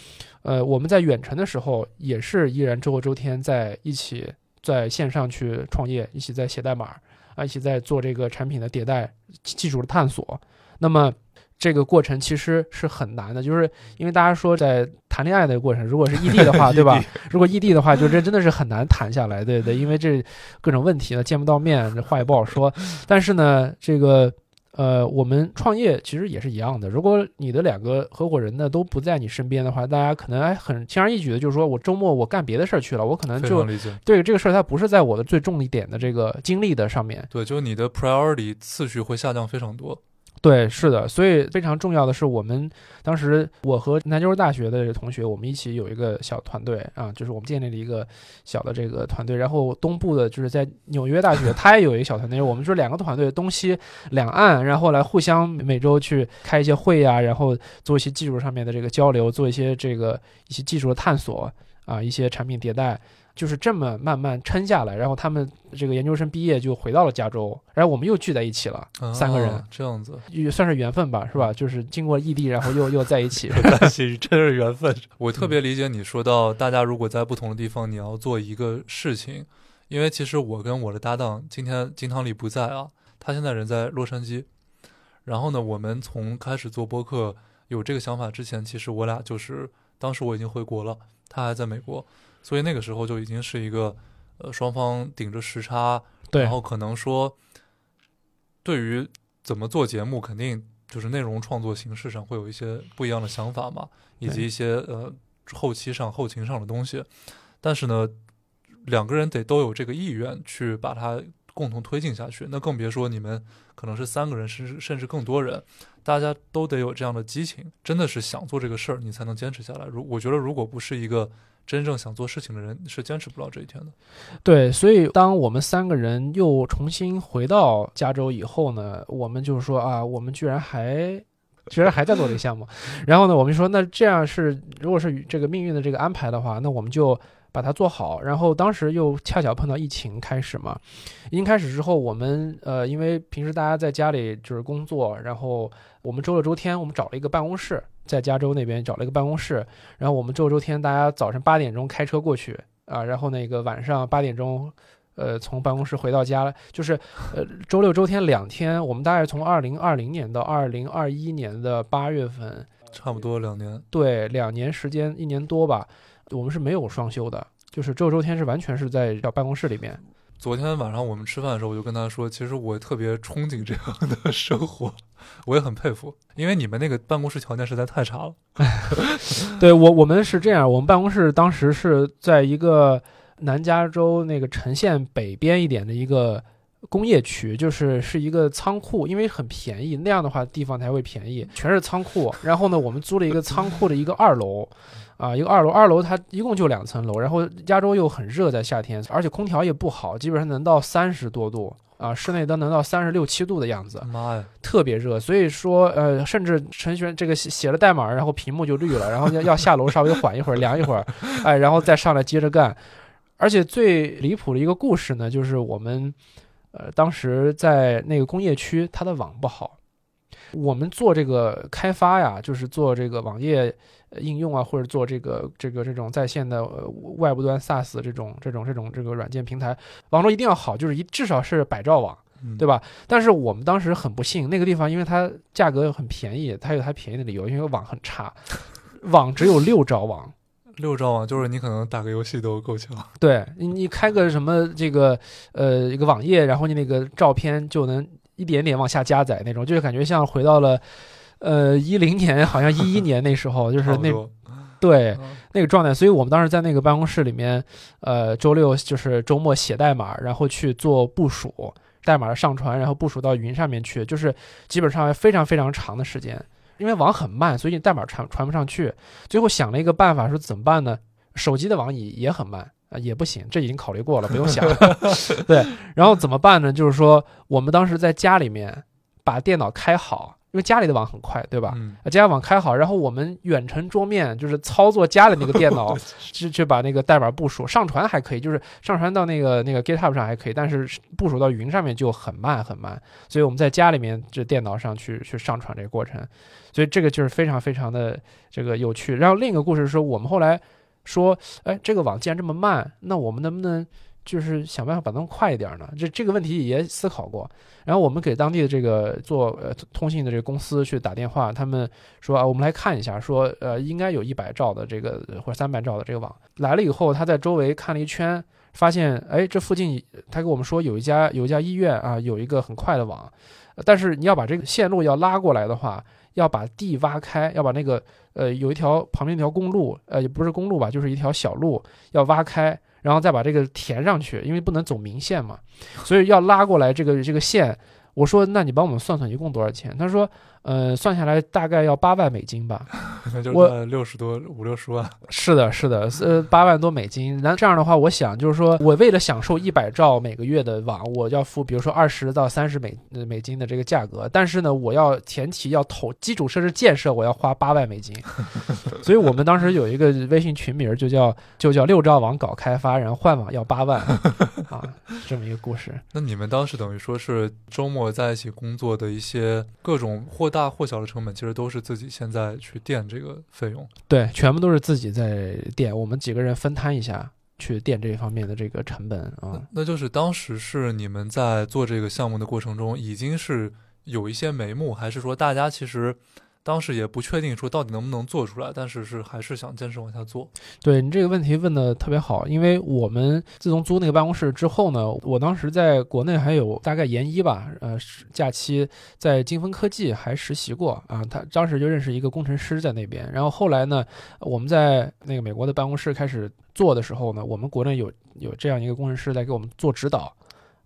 呃，我们在远程的时候也是依然周六周天在一起在线上去创业，一起在写代码啊，一起在做这个产品的迭代、技术的探索。那么。这个过程其实是很难的，就是因为大家说在谈恋爱的过程，如果是异地的话，*laughs* 对吧？如果异地的话，就这真的是很难谈下来，对对，因为这各种问题呢，见不到面，这话也不好说。但是呢，这个呃，我们创业其实也是一样的。如果你的两个合伙人呢都不在你身边的话，大家可能哎很轻而易举的，就是说我周末我干别的事儿去了，我可能就对这个事儿它不是在我的最重一点的这个精力的上面。对，就是你的 priority 次序会下降非常多。对，是的，所以非常重要的是，我们当时我和南加州大学的同学，我们一起有一个小团队啊，就是我们建立了一个小的这个团队。然后东部的就是在纽约大学，他也有一个小团队，我们是两个团队，东西两岸，然后来互相每周去开一些会呀，然后做一些技术上面的这个交流，做一些这个一些技术的探索啊，一些产品迭代。就是这么慢慢撑下来，然后他们这个研究生毕业就回到了加州，然后我们又聚在一起了，三个人这样子也算是缘分吧，是吧？就是经过异地，然后又又在一起，在一起真是缘分。我特别理解你说到，大家如果在不同的地方，你要做一个事情，因为其实我跟我的搭档今天金汤力不在啊，他现在人在洛杉矶。然后呢，我们从开始做播客有这个想法之前，其实我俩就是当时我已经回国了，他还在美国。所以那个时候就已经是一个，呃，双方顶着时差，然后可能说，对于怎么做节目，肯定就是内容创作形式上会有一些不一样的想法嘛，以及一些呃后期上后勤上的东西。但是呢，两个人得都有这个意愿去把它共同推进下去。那更别说你们可能是三个人，甚至甚至更多人，大家都得有这样的激情，真的是想做这个事儿，你才能坚持下来。如我觉得，如果不是一个真正想做事情的人，是坚持不了这一天的。对，所以当我们三个人又重新回到加州以后呢，我们就是说啊，我们居然还。居然还在做这个项目，*laughs* 然后呢，我们就说那这样是，如果是这个命运的这个安排的话，那我们就把它做好。然后当时又恰巧碰到疫情开始嘛，疫情开始之后，我们呃，因为平时大家在家里就是工作，然后我们周六周天我们找了一个办公室，在加州那边找了一个办公室，然后我们周六周天大家早晨八点钟开车过去啊，然后那个晚上八点钟。呃，从办公室回到家，就是，呃，周六周天两天，我们大概从二零二零年到二零二一年的八月份，差不多两年，对，两年时间，一年多吧，我们是没有双休的，就是周六周天是完全是在办公室里面。昨天晚上我们吃饭的时候，我就跟他说，其实我特别憧憬这样的生活，我也很佩服，因为你们那个办公室条件实在太差了。*laughs* 对我，我们是这样，我们办公室当时是在一个。南加州那个城县北边一点的一个工业区，就是是一个仓库，因为很便宜，那样的话地方才会便宜，全是仓库。然后呢，我们租了一个仓库的一个二楼，啊，一个二楼，二楼它一共就两层楼。然后加州又很热，在夏天，而且空调也不好，基本上能到三十多度啊，室内都能到三十六七度的样子，妈呀，特别热。所以说，呃，甚至程序员这个写了代码，然后屏幕就绿了，然后要要下楼稍微缓一会儿，凉一会儿，哎，然后再上来接着干。而且最离谱的一个故事呢，就是我们，呃，当时在那个工业区，它的网不好。我们做这个开发呀，就是做这个网页应用啊，或者做这个这个这种在线的外部端 SaaS 这种这种这种这个软件平台，网络一定要好，就是一至少是百兆网，对吧？但是我们当时很不幸，那个地方因为它价格很便宜，它有它便宜的理由，因为网很差，网只有六兆网。六兆网就是你可能打个游戏都够呛。对你，你开个什么这个呃一个网页，然后你那个照片就能一点点往下加载那种，就是感觉像回到了呃一零年，好像一一年那时候，就是那对那个状态。所以我们当时在那个办公室里面，呃，周六就是周末写代码，然后去做部署，代码的上传，然后部署到云上面去，就是基本上非常非常长的时间。因为网很慢，所以代码传传不上去。最后想了一个办法，说怎么办呢？手机的网也也很慢啊，也不行。这已经考虑过了，不用想。*laughs* 对，然后怎么办呢？就是说，我们当时在家里面把电脑开好。因为家里的网很快，对吧？嗯，家网开好，然后我们远程桌面就是操作家里那个电脑，*laughs* 去去把那个代码部署上传还可以，就是上传到那个那个 GitHub 上还可以，但是部署到云上面就很慢很慢。所以我们在家里面这电脑上去去上传这个过程，所以这个就是非常非常的这个有趣。然后另一个故事是说，我们后来说，哎，这个网既然这么慢，那我们能不能？就是想办法把它们快一点呢，这这个问题也思考过。然后我们给当地的这个做呃通信的这个公司去打电话，他们说啊，我们来看一下，说呃应该有一百兆的这个或者三百兆的这个网来了以后，他在周围看了一圈，发现哎这附近他给我们说有一家有一家医院啊有一个很快的网，但是你要把这个线路要拉过来的话，要把地挖开，要把那个呃有一条旁边一条公路呃也不是公路吧，就是一条小路要挖开。然后再把这个填上去，因为不能走明线嘛，所以要拉过来这个这个线。我说，那你帮我们算算一共多少钱？他说。呃，算下来大概要八万美金吧，*laughs* 那就是六十多五六十万。*laughs* 是的，是的，呃，八万多美金。那这样的话，我想就是说我为了享受一百兆每个月的网，我要付比如说二十到三十美美金的这个价格。但是呢，我要前提要投基础设施建设，我要花八万美金。*laughs* 所以我们当时有一个微信群名，就叫就叫六兆网搞开发，然后换网要八万啊，这么一个故事。那你们当时等于说是周末在一起工作的一些各种或。大或小的成本其实都是自己现在去垫这个费用，对，全部都是自己在垫，我们几个人分摊一下去垫这一方面的这个成本啊。那就是当时是你们在做这个项目的过程中，已经是有一些眉目，还是说大家其实当时也不确定说到底能不能做出来，但是是还是想坚持往下做。对你这个问题问的特别好，因为我们自从租那个办公室之后呢，我当时在国内还有大概研一吧，呃，假期在金风科技还实习过啊，他当时就认识一个工程师在那边，然后后来呢，我们在那个美国的办公室开始做的时候呢，我们国内有有这样一个工程师来给我们做指导，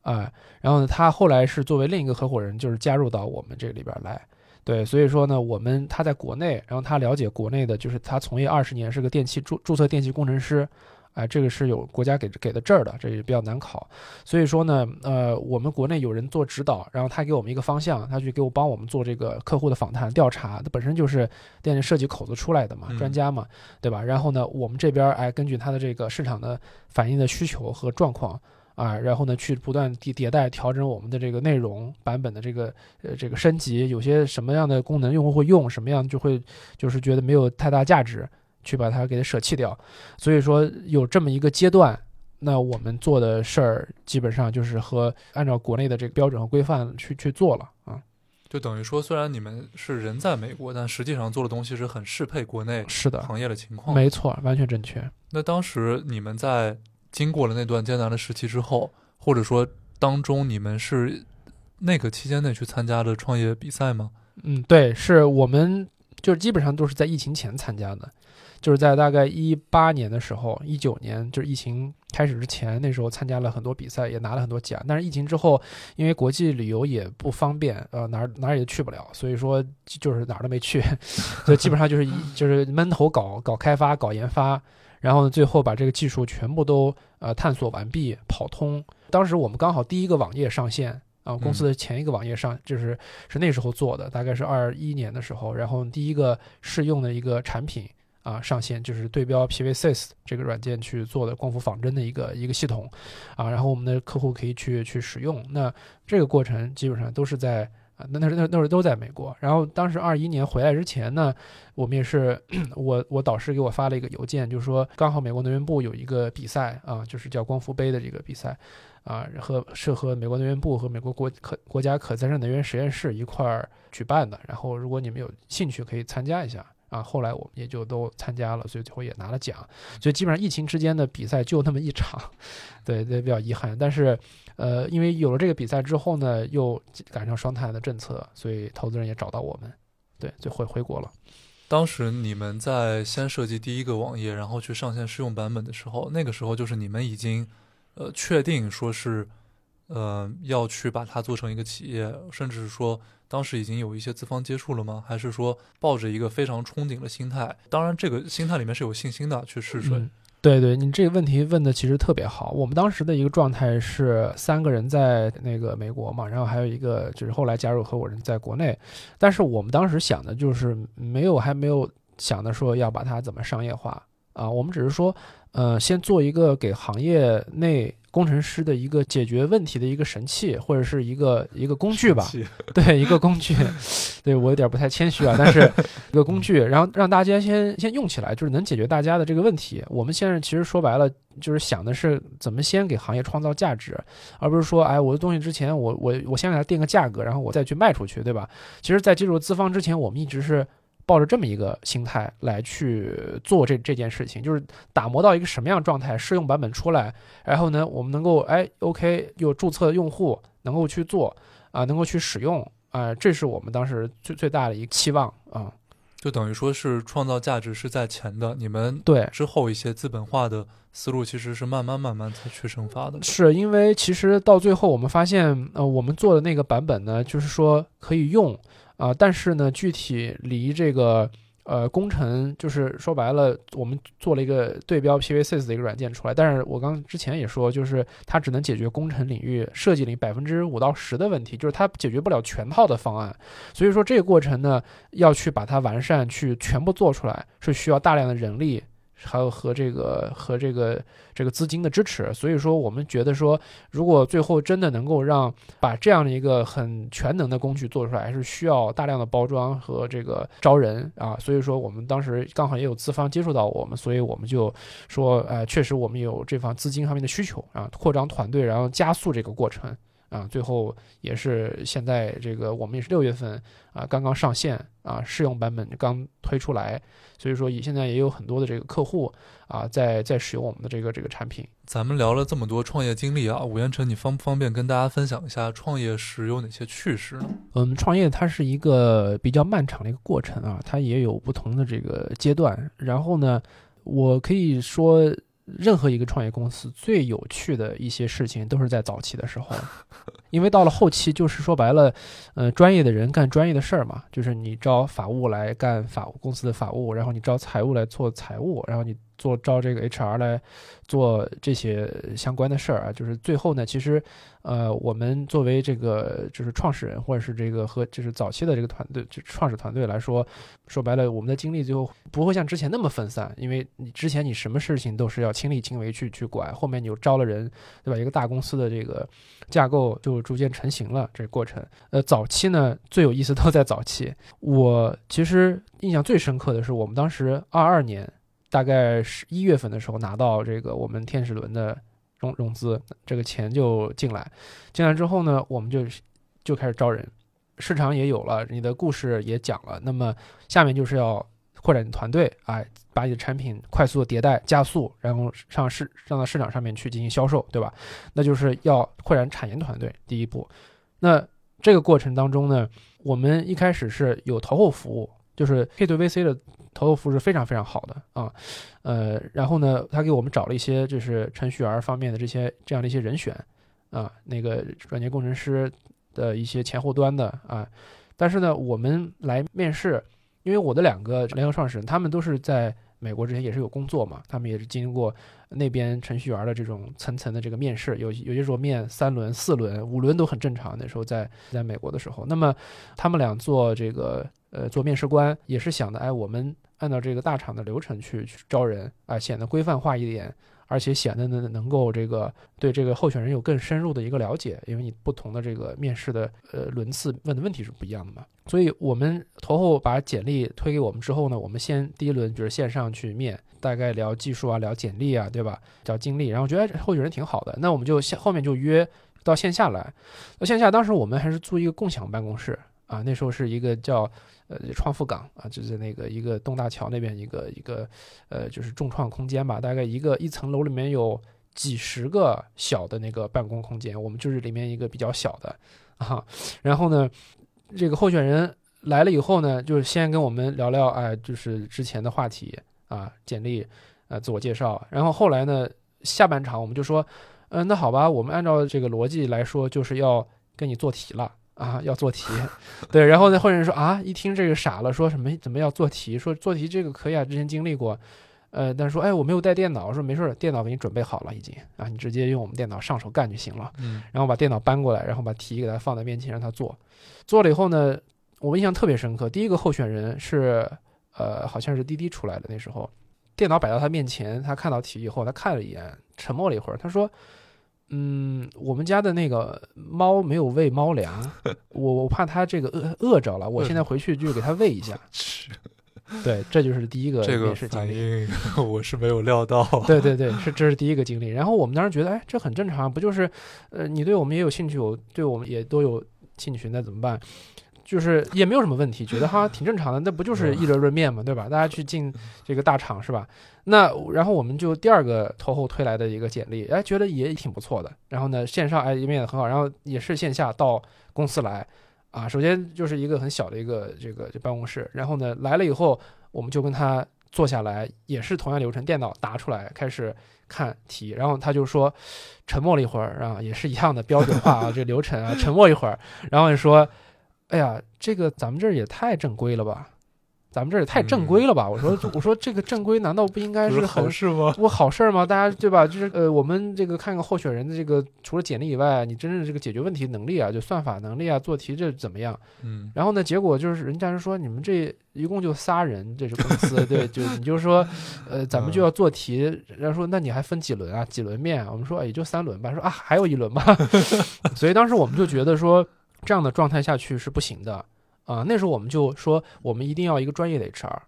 啊，然后呢，他后来是作为另一个合伙人，就是加入到我们这里边来。对，所以说呢，我们他在国内，然后他了解国内的，就是他从业二十年，是个电气注注册电气工程师，哎，这个是有国家给给的证儿的，这也比较难考。所以说呢，呃，我们国内有人做指导，然后他给我们一个方向，他去给我帮我们做这个客户的访谈调查，他本身就是电力设计口子出来的嘛，专家嘛，对吧？然后呢，我们这边哎，根据他的这个市场的反映的需求和状况。啊，然后呢，去不断迭迭代调整我们的这个内容版本的这个呃这个升级，有些什么样的功能用户会用，什么样就会就是觉得没有太大价值，去把它给它舍弃掉。所以说有这么一个阶段，那我们做的事儿基本上就是和按照国内的这个标准和规范去去做了啊。就等于说，虽然你们是人在美国，但实际上做的东西是很适配国内是的行业的情况。没错，完全正确。那当时你们在。经过了那段艰难的时期之后，或者说当中，你们是那个期间内去参加的创业比赛吗？嗯，对，是我们就是基本上都是在疫情前参加的，就是在大概一八年的时候，一九年就是疫情开始之前，那时候参加了很多比赛，也拿了很多奖。但是疫情之后，因为国际旅游也不方便，呃，哪儿哪儿也去不了，所以说就是哪儿都没去，*laughs* 所以基本上就是就是闷头搞搞开发、搞研发。然后呢，最后把这个技术全部都呃探索完毕、跑通。当时我们刚好第一个网页上线啊，公司的前一个网页上就是是那时候做的，大概是二一年的时候。然后第一个试用的一个产品啊上线，就是对标 PVSys 这个软件去做的光伏仿真的一个一个系统啊。然后我们的客户可以去去使用。那这个过程基本上都是在。那那时那那时候都在美国，然后当时二一年回来之前呢，我们也是 *coughs* 我我导师给我发了一个邮件，就是说刚好美国能源部有一个比赛啊，就是叫光伏杯的这个比赛啊，和是和美国能源部和美国国可国家可再生能源实验室一块儿举办的，然后如果你们有兴趣可以参加一下啊。后来我们也就都参加了，所以最后也拿了奖。所以基本上疫情之间的比赛就那么一场，对 *laughs* 对，比较遗憾，但是。呃，因为有了这个比赛之后呢，又赶上双碳的政策，所以投资人也找到我们，对，就回回国了。当时你们在先设计第一个网页，然后去上线试用版本的时候，那个时候就是你们已经呃确定说是呃要去把它做成一个企业，甚至是说当时已经有一些资方接触了吗？还是说抱着一个非常憧憬的心态？当然，这个心态里面是有信心的去试水。对对，你这个问题问的其实特别好。我们当时的一个状态是三个人在那个美国嘛，然后还有一个就是后来加入合伙人在国内，但是我们当时想的就是没有还没有想着说要把它怎么商业化啊，我们只是说，呃，先做一个给行业内。工程师的一个解决问题的一个神器，或者是一个一个工具吧，对，一个工具。*laughs* 对我有点不太谦虚啊，但是一个工具，然后让大家先先用起来，就是能解决大家的这个问题。我们现在其实说白了，就是想的是怎么先给行业创造价值，而不是说，哎，我的东西之前我我我先给它定个价格，然后我再去卖出去，对吧？其实，在进入资方之前，我们一直是。抱着这么一个心态来去做这这件事情，就是打磨到一个什么样状态，试用版本出来，然后呢，我们能够哎，OK，又注册用户能够去做啊，能够去使用啊，这是我们当时最最大的一个期望啊。就等于说是创造价值是在前的，你们对之后一些资本化的思路其实是慢慢慢慢才去生发的。是因为其实到最后我们发现，呃，我们做的那个版本呢，就是说可以用。啊，但是呢，具体离这个呃工程，就是说白了，我们做了一个对标 PVC 的一个软件出来，但是我刚之前也说，就是它只能解决工程领域设计里百分之五到十的问题，就是它解决不了全套的方案，所以说这个过程呢，要去把它完善，去全部做出来，是需要大量的人力。还有和这个和这个这个资金的支持，所以说我们觉得说，如果最后真的能够让把这样的一个很全能的工具做出来，还是需要大量的包装和这个招人啊。所以说我们当时刚好也有资方接触到我们，所以我们就说，呃，确实我们有这方资金方面的需求啊，扩张团队，然后加速这个过程啊，最后也是现在这个我们也是六月份啊刚刚上线啊试用版本刚推出来，所以说也现在也有很多的这个客户啊在在使用我们的这个这个产品。咱们聊了这么多创业经历啊，吴彦辰，你方不方便跟大家分享一下创业时有哪些趣事呢？嗯，创业它是一个比较漫长的一个过程啊，它也有不同的这个阶段。然后呢，我可以说。任何一个创业公司最有趣的一些事情都是在早期的时候，*laughs* 因为到了后期，就是说白了，呃，专业的人干专业的事儿嘛，就是你招法务来干法务公司的法务，然后你招财务来做财务，然后你。做招这个 HR 来做这些相关的事儿啊，就是最后呢，其实，呃，我们作为这个就是创始人或者是这个和就是早期的这个团队，就创始团队来说，说白了，我们的精力最后不会像之前那么分散，因为你之前你什么事情都是要亲力亲为去去管，后面你又招了人，对吧？一个大公司的这个架构就逐渐成型了，这个过程。呃，早期呢最有意思都在早期，我其实印象最深刻的是我们当时二二年。大概十一月份的时候拿到这个我们天使轮的融融资，这个钱就进来，进来之后呢，我们就就开始招人，市场也有了，你的故事也讲了，那么下面就是要扩展团队，哎，把你的产品快速的迭代加速，然后上市上到市场上面去进行销售，对吧？那就是要扩展产研团队，第一步。那这个过程当中呢，我们一开始是有投后服务，就是 K 对 VC 的。投后服是非常非常好的啊，呃，然后呢，他给我们找了一些就是程序员方面的这些这样的一些人选啊，那个软件工程师的一些前后端的啊，但是呢，我们来面试，因为我的两个联合创始人他们都是在美国之前也是有工作嘛，他们也是经过那边程序员的这种层层的这个面试，有有些时候面三轮、四轮、五轮都很正常。那时候在在美国的时候，那么他们俩做这个。呃，做面试官也是想的，哎，我们按照这个大厂的流程去去招人，啊，显得规范化一点，而且显得呢能够这个对这个候选人有更深入的一个了解，因为你不同的这个面试的呃轮次问的问题是不一样的嘛。所以我们投后把简历推给我们之后呢，我们先第一轮就是线上去面，大概聊技术啊，聊简历啊，对吧？聊经历，然后觉得候选人挺好的，那我们就线后面就约到线下来。到线下，当时我们还是租一个共享办公室啊，那时候是一个叫。呃，创富港啊，就是那个一个东大桥那边一个一个，呃，就是众创空间吧。大概一个一层楼里面有几十个小的那个办公空间，我们就是里面一个比较小的啊。然后呢，这个候选人来了以后呢，就是先跟我们聊聊，哎，就是之前的话题啊，简历，呃，自我介绍。然后后来呢，下半场我们就说，嗯，那好吧，我们按照这个逻辑来说，就是要跟你做题了。啊，要做题，对，然后呢，或者说啊，一听这个傻了，说什么怎么要做题？说做题这个可以啊，之前经历过，呃，但是说哎，我没有带电脑，说没事儿，电脑给你准备好了已经啊，你直接用我们电脑上手干就行了。嗯，然后把电脑搬过来，然后把题给他放在面前让他做，做了以后呢，我印象特别深刻，第一个候选人是呃，好像是滴滴出来的那时候，电脑摆到他面前，他看到题以后，他看了一眼，沉默了一会儿，他说。嗯，我们家的那个猫没有喂猫粮，*laughs* 我我怕它这个饿饿着了，我现在回去就给它喂一下。是，对，这就是第一个这个经历。我是没有料到。*laughs* 对对对，是这是第一个经历。然后我们当时觉得，哎，这很正常，不就是，呃，你对我们也有兴趣，我对我们也都有兴趣，那怎么办？就是也没有什么问题，觉得哈挺正常的，那不就是一轮轮面嘛，对吧？大家去进这个大厂是吧？那然后我们就第二个投后推来的一个简历，哎，觉得也挺不错的。然后呢，线上哎也面的很好，然后也是线下到公司来，啊，首先就是一个很小的一个这个办公室，然后呢来了以后，我们就跟他坐下来，也是同样流程，电脑答出来开始看题，然后他就说，沉默了一会儿，啊，也是一样的标准化啊，这流程啊，沉默一会儿，然后就说。哎呀，这个咱们这儿也太正规了吧！咱们这儿也太正规了吧！我说，*laughs* 我说这个正规难道不应该是好事吗？不好事吗？大家对吧？就是呃，我们这个看看候选人的这个，除了简历以外，你真正这个解决问题能力啊，就算法能力啊，做题这怎么样？嗯。然后呢，结果就是人家是说你们这一共就仨人，这是公司对，就你就说，呃，咱们就要做题，人家说那你还分几轮啊？几轮面？我们说也就三轮吧。说啊，还有一轮吧。*laughs* 所以当时我们就觉得说。这样的状态下去是不行的，啊，那时候我们就说，我们一定要一个专业的 HR，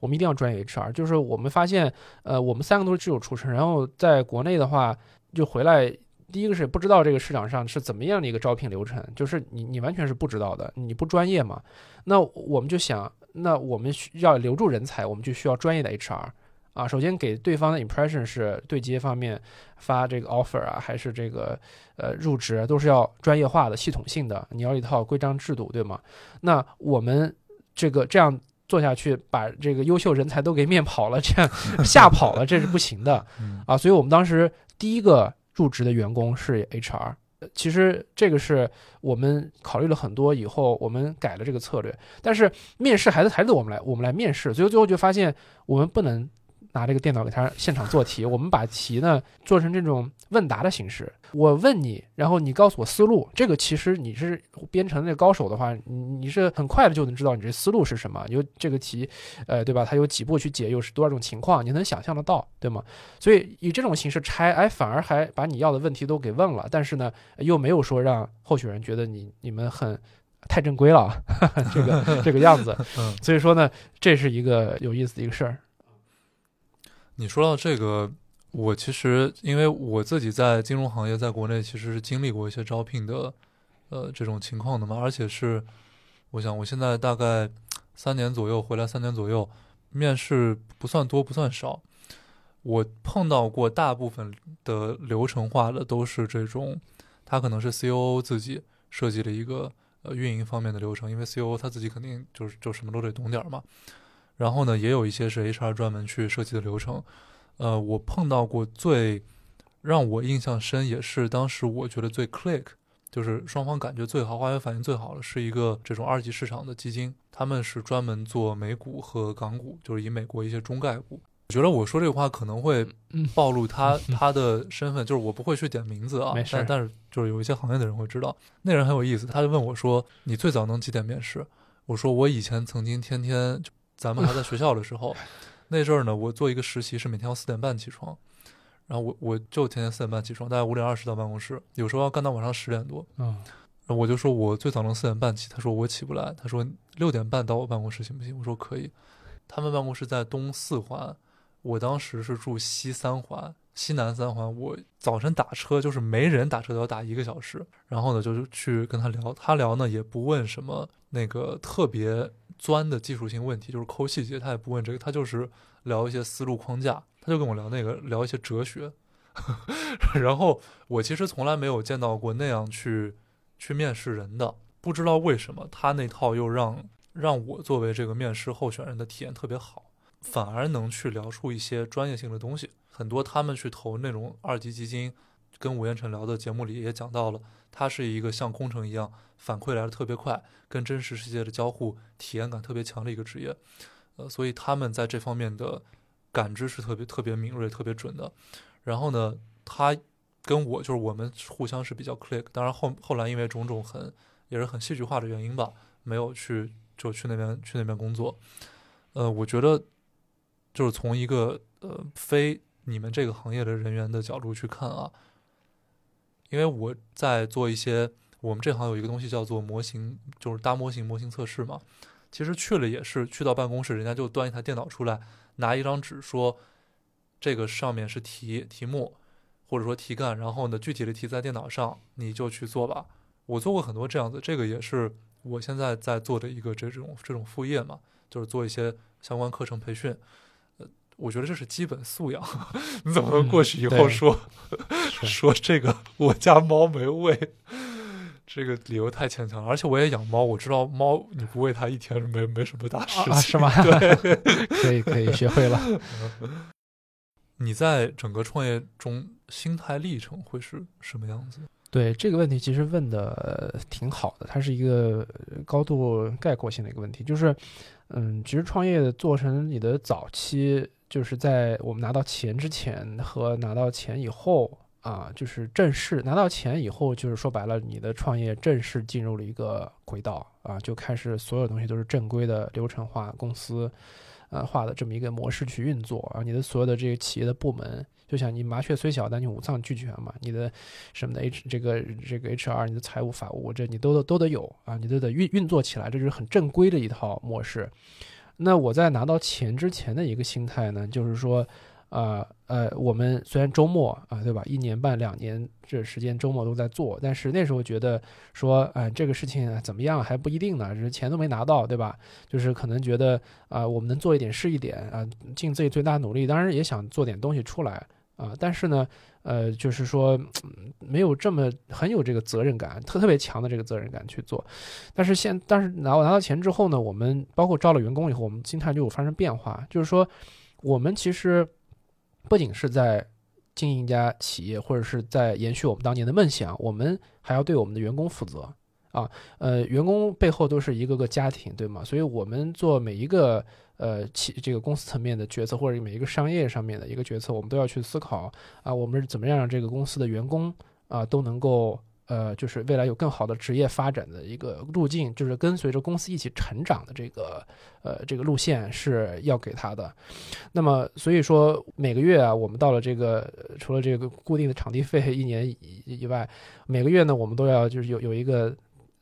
我们一定要专业 HR。就是我们发现，呃，我们三个都是技术出身，然后在国内的话，就回来第一个是不知道这个市场上是怎么样的一个招聘流程，就是你你完全是不知道的，你不专业嘛。那我们就想，那我们需要留住人才，我们就需要专业的 HR 啊。首先给对方的 impression 是对接方面发这个 offer 啊，还是这个呃入职都是要专业化的、系统性的，你要一套规章制度，对吗？那我们这个这样。做下去，把这个优秀人才都给面跑了，这样 *laughs* 吓跑了，这是不行的啊！所以我们当时第一个入职的员工是 HR。其实这个是我们考虑了很多以后，我们改了这个策略。但是面试还是还是我们来，我们来面试。所以最后就发现，我们不能。拿这个电脑给他现场做题，我们把题呢做成这种问答的形式。我问你，然后你告诉我思路。这个其实你是编程的高手的话，你你是很快的就能知道你这思路是什么。有这个题，呃，对吧？它有几步去解，又是多少种情况，你能想象得到，对吗？所以以这种形式拆，哎，反而还把你要的问题都给问了，但是呢，又没有说让候选人觉得你你们很太正规了，*laughs* 这个这个样子。所以说呢，这是一个有意思的一个事儿。你说到这个，我其实因为我自己在金融行业，在国内其实是经历过一些招聘的，呃，这种情况的嘛。而且是，我想我现在大概三年左右回来，三年左右，面试不算多，不算少。我碰到过大部分的流程化的都是这种，他可能是 COO 自己设计了一个呃运营方面的流程，因为 COO 他自己肯定就是就什么都得懂点儿嘛。然后呢，也有一些是 HR 专门去设计的流程。呃，我碰到过最让我印象深，也是当时我觉得最 click，就是双方感觉最好、化学反应最好的，是一个这种二级市场的基金，他们是专门做美股和港股，就是以美国一些中概股。我觉得我说这个话可能会暴露他他的身份，就是我不会去点名字啊，但但是就是有一些行业的人会知道。那人很有意思，他就问我说：“你最早能几点面试？”我说：“我以前曾经天天。”咱们还在学校的时候，*laughs* 那阵儿呢，我做一个实习是每天要四点半起床，然后我我就天天四点半起床，大概五点二十到办公室，有时候要干到晚上十点多。嗯，我就说我最早能四点半起，他说我起不来，他说六点半到我办公室行不行？我说可以。他们办公室在东四环，我当时是住西三环，西南三环。我早晨打车就是没人打车都要打一个小时，然后呢就是去跟他聊，他聊呢也不问什么那个特别。钻的技术性问题就是抠细节，他也不问这个，他就是聊一些思路框架，他就跟我聊那个，聊一些哲学。*laughs* 然后我其实从来没有见到过那样去去面试人的，不知道为什么他那套又让让我作为这个面试候选人的体验特别好，反而能去聊出一些专业性的东西。很多他们去投那种二级基金，跟吴彦辰聊的节目里也讲到了。它是一个像工程一样反馈来的特别快，跟真实世界的交互体验感特别强的一个职业，呃，所以他们在这方面的感知是特别特别敏锐、特别准的。然后呢，他跟我就是我们互相是比较 click，当然后后来因为种种很也是很戏剧化的原因吧，没有去就去那边去那边工作。呃，我觉得就是从一个呃非你们这个行业的人员的角度去看啊。因为我在做一些，我们这行有一个东西叫做模型，就是搭模型、模型测试嘛。其实去了也是去到办公室，人家就端一台电脑出来，拿一张纸说，这个上面是题题目，或者说题干，然后呢具体的题在电脑上，你就去做吧。我做过很多这样子，这个也是我现在在做的一个这种这种副业嘛，就是做一些相关课程培训。我觉得这是基本素养，*laughs* 你怎么能过去以后说 *laughs* 说这个我家猫没喂？这个理由太牵强了。而且我也养猫，我知道猫你不喂它一天没没什么大事情，是吗？对，*laughs* 可以可以学会了。你在整个创业中心态历程会是什么样子？对这个问题其实问的挺好的，它是一个高度概括性的一个问题，就是嗯，其实创业做成你的早期。就是在我们拿到钱之前和拿到钱以后啊，就是正式拿到钱以后，就是说白了，你的创业正式进入了一个轨道啊，就开始所有东西都是正规的流程化公司，呃，化的这么一个模式去运作啊。你的所有的这个企业的部门，就像你麻雀虽小，但你五脏俱全嘛。你的什么的 H 这个这个 HR，你的财务法务，这你都都得有啊，你都得运运作起来，这就是很正规的一套模式。那我在拿到钱之前的一个心态呢，就是说，啊呃，我们虽然周末啊，对吧？一年半两年这时间周末都在做，但是那时候觉得说，哎，这个事情怎么样还不一定呢，这钱都没拿到，对吧？就是可能觉得啊，我们能做一点是一点啊，尽自己最大努力，当然也想做点东西出来啊，但是呢，呃，就是说没有这么很有这个责任感，特特别强的这个责任感去做。但是现但是拿我拿到钱之后呢，我们包括招了员工以后，我们心态就有发生变化，就是说我们其实。不仅是在经营一家企业，或者是在延续我们当年的梦想，我们还要对我们的员工负责啊。呃，员工背后都是一个个家庭，对吗？所以我们做每一个呃企这个公司层面的决策，或者每一个商业上面的一个决策，我们都要去思考啊，我们是怎么样让这个公司的员工啊都能够。呃，就是未来有更好的职业发展的一个路径，就是跟随着公司一起成长的这个呃这个路线是要给他的。那么，所以说每个月啊，我们到了这个除了这个固定的场地费一年以以外，每个月呢，我们都要就是有有一个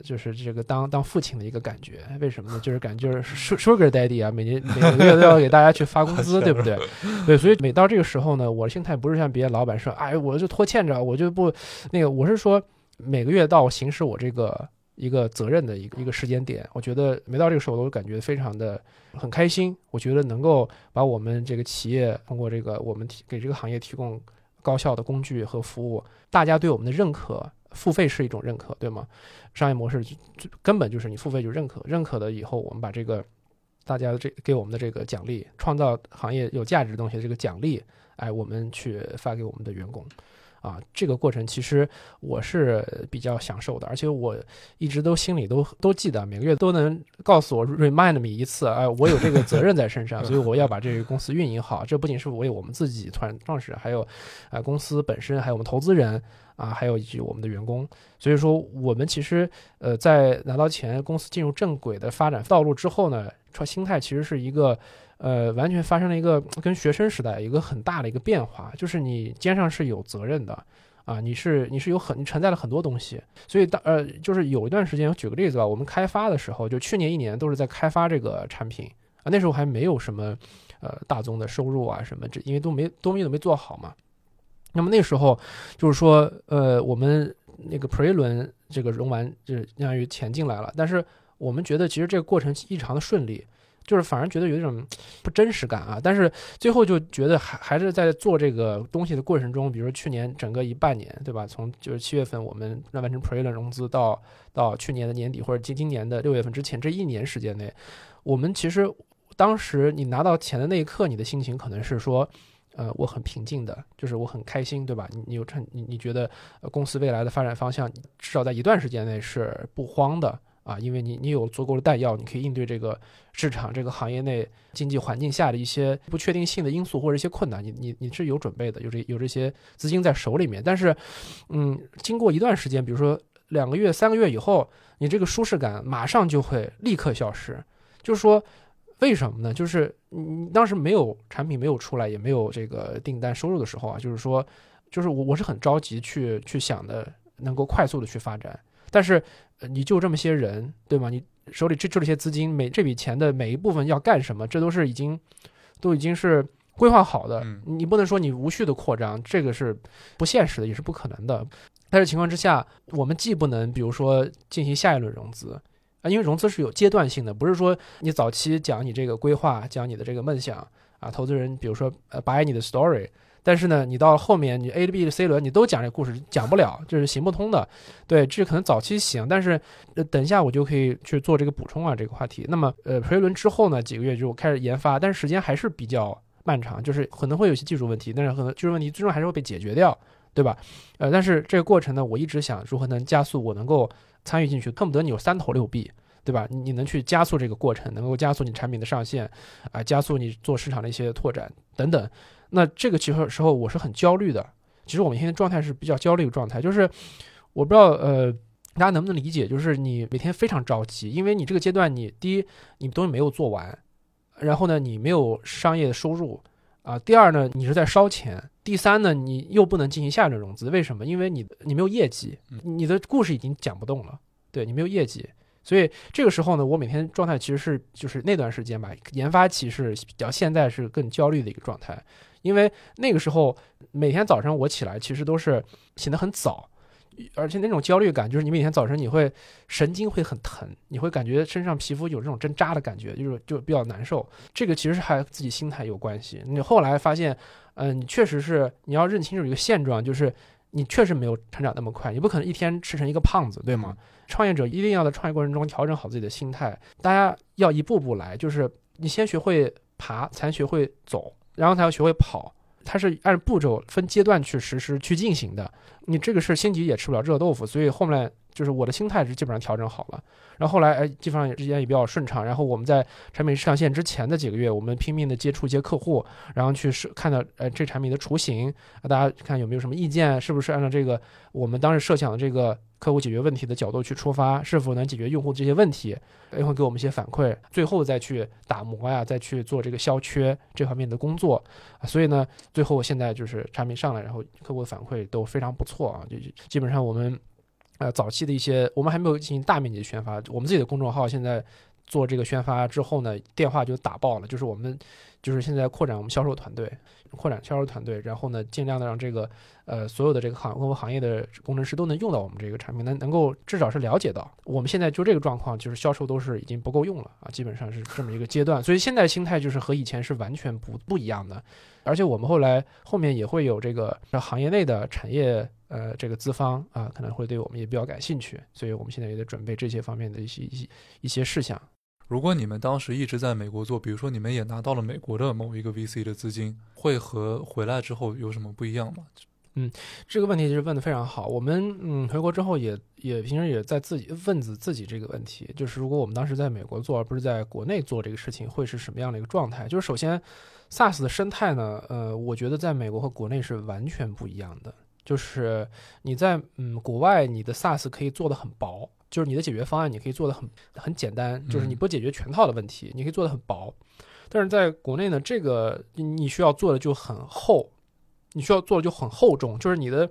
就是这个当当父亲的一个感觉。为什么呢？就是感觉就是 Sugar Daddy 啊，每年每个月都要给大家去发工资，*laughs* 对不对？对，所以每到这个时候呢，我的心态不是像别的老板说，哎，我就拖欠着，我就不那个，我是说。每个月到行使我这个一个责任的一个一个时间点，我觉得每到这个时候，我都感觉非常的很开心。我觉得能够把我们这个企业通过这个我们提给这个行业提供高效的工具和服务，大家对我们的认可，付费是一种认可，对吗？商业模式就,就根本就是你付费就认可，认可了以后，我们把这个大家的这给我们的这个奖励，创造行业有价值的东西这个奖励，哎，我们去发给我们的员工。啊，这个过程其实我是比较享受的，而且我一直都心里都都记得，每个月都能告诉我 remind me 一次，哎，我有这个责任在身上，所以我要把这个公司运营好。这不仅是为我们自己团创始人，还有啊公司本身，还有我们投资人啊，还有以及我们的员工。所以说，我们其实呃在拿到钱，公司进入正轨的发展道路之后呢，创心态其实是一个。呃，完全发生了一个跟学生时代一个很大的一个变化，就是你肩上是有责任的，啊，你是你是有很承载了很多东西，所以当呃，就是有一段时间，举个例子吧，我们开发的时候，就去年一年都是在开发这个产品啊，那时候还没有什么呃大宗的收入啊什么，这因为都没东西都没做好嘛。那么那时候就是说，呃，我们那个 Pre 轮这个融完，就是相当于钱进来了，但是我们觉得其实这个过程异常的顺利。就是反而觉得有一种不真实感啊，但是最后就觉得还还是在做这个东西的过程中，比如说去年整个一半年，对吧？从就是七月份我们那完成 Pre 轮融资到到去年的年底或者今今年的六月份之前这一年时间内，我们其实当时你拿到钱的那一刻，你的心情可能是说，呃，我很平静的，就是我很开心，对吧？你你有趁你你觉得公司未来的发展方向至少在一段时间内是不慌的。啊，因为你你有足够的弹药，你可以应对这个市场、这个行业内经济环境下的一些不确定性的因素或者一些困难，你你你是有准备的，有这有这些资金在手里面。但是，嗯，经过一段时间，比如说两个月、三个月以后，你这个舒适感马上就会立刻消失。就是说，为什么呢？就是你当时没有产品没有出来，也没有这个订单收入的时候啊，就是说，就是我我是很着急去去想的，能够快速的去发展。但是，你就这么些人，对吗？你手里这这些资金，每这笔钱的每一部分要干什么？这都是已经，都已经是规划好的。你不能说你无序的扩张，这个是不现实的，也是不可能的。在这情况之下，我们既不能，比如说进行下一轮融资啊，因为融资是有阶段性的，不是说你早期讲你这个规划，讲你的这个梦想啊，投资人比如说呃，buy 你的 story。但是呢，你到后面你 A、B 的、C 轮你都讲这故事，讲不了，这是行不通的。对，这可能早期行，但是呃，等一下我就可以去做这个补充啊，这个话题。那么呃，Pre 轮之后呢，几个月就开始研发，但是时间还是比较漫长，就是可能会有些技术问题，但是可能技术问题最终还是会被解决掉，对吧？呃，但是这个过程呢，我一直想如何能加速，我能够参与进去，恨不得你有三头六臂，对吧？你能去加速这个过程，能够加速你产品的上线，啊，加速你做市场的一些拓展等等。那这个其实时候我是很焦虑的。其实我们现在状态是比较焦虑的状态，就是我不知道呃大家能不能理解，就是你每天非常着急，因为你这个阶段你第一你东西没有做完，然后呢你没有商业的收入啊，第二呢你是在烧钱，第三呢你又不能进行下一轮融资，为什么？因为你你没有业绩，你的故事已经讲不动了，对你没有业绩，所以这个时候呢，我每天状态其实是就是那段时间吧，研发期是比较现在是更焦虑的一个状态，因为那个时候每天早上我起来其实都是醒得很早，而且那种焦虑感就是你每天早晨你会神经会很疼，你会感觉身上皮肤有这种针扎的感觉，就是就比较难受。这个其实是还自己心态有关系。你后来发现，嗯、你确实是你要认清楚一个现状，就是你确实没有成长那么快，你不可能一天吃成一个胖子，对吗？创业者一定要在创业过程中调整好自己的心态，大家要一步步来，就是你先学会爬，才学会走，然后才要学会跑。它是按步骤分阶段去实施去进行的。你这个是心急也吃不了热豆腐，所以后面就是我的心态是基本上调整好了。然后后来哎，基本上之间也比较顺畅。然后我们在产品上线之前的几个月，我们拼命的接触一些客户，然后去试看到呃这产品的雏形，大家看有没有什么意见，是不是按照这个我们当时设想的这个客户解决问题的角度去出发，是否能解决用户这些问题，也会给我们一些反馈，最后再去打磨呀，再去做这个消缺这方面的工作。所以呢，最后现在就是产品上来，然后客户的反馈都非常不错啊，就基本上我们呃早期的一些，我们还没有进行大面积的宣发，我们自己的公众号现在做这个宣发之后呢，电话就打爆了，就是我们就是现在扩展我们销售团队，扩展销售团队，然后呢，尽量的让这个呃所有的这个行客户行业的工程师都能用到我们这个产品，能能够至少是了解到，我们现在就这个状况，就是销售都是已经不够用了啊，基本上是这么一个阶段，所以现在心态就是和以前是完全不不一样的。而且我们后来后面也会有这个行业内的产业呃这个资方啊，可能会对我们也比较感兴趣，所以我们现在也得准备这些方面的一些一些一些事项。如果你们当时一直在美国做，比如说你们也拿到了美国的某一个 VC 的资金，会和回来之后有什么不一样吗？嗯这个问题其实问得非常好。我们嗯回国之后也也平时也在自己问自自己这个问题，就是如果我们当时在美国做，而不是在国内做这个事情，会是什么样的一个状态？就是首先，SaaS 的生态呢，呃，我觉得在美国和国内是完全不一样的。就是你在嗯国外，你的 SaaS 可以做的很薄，就是你的解决方案你可以做的很很简单，就是你不解决全套的问题，你可以做的很薄。但是在国内呢，这个你你需要做的就很厚，你需要做的就很厚重，就是你的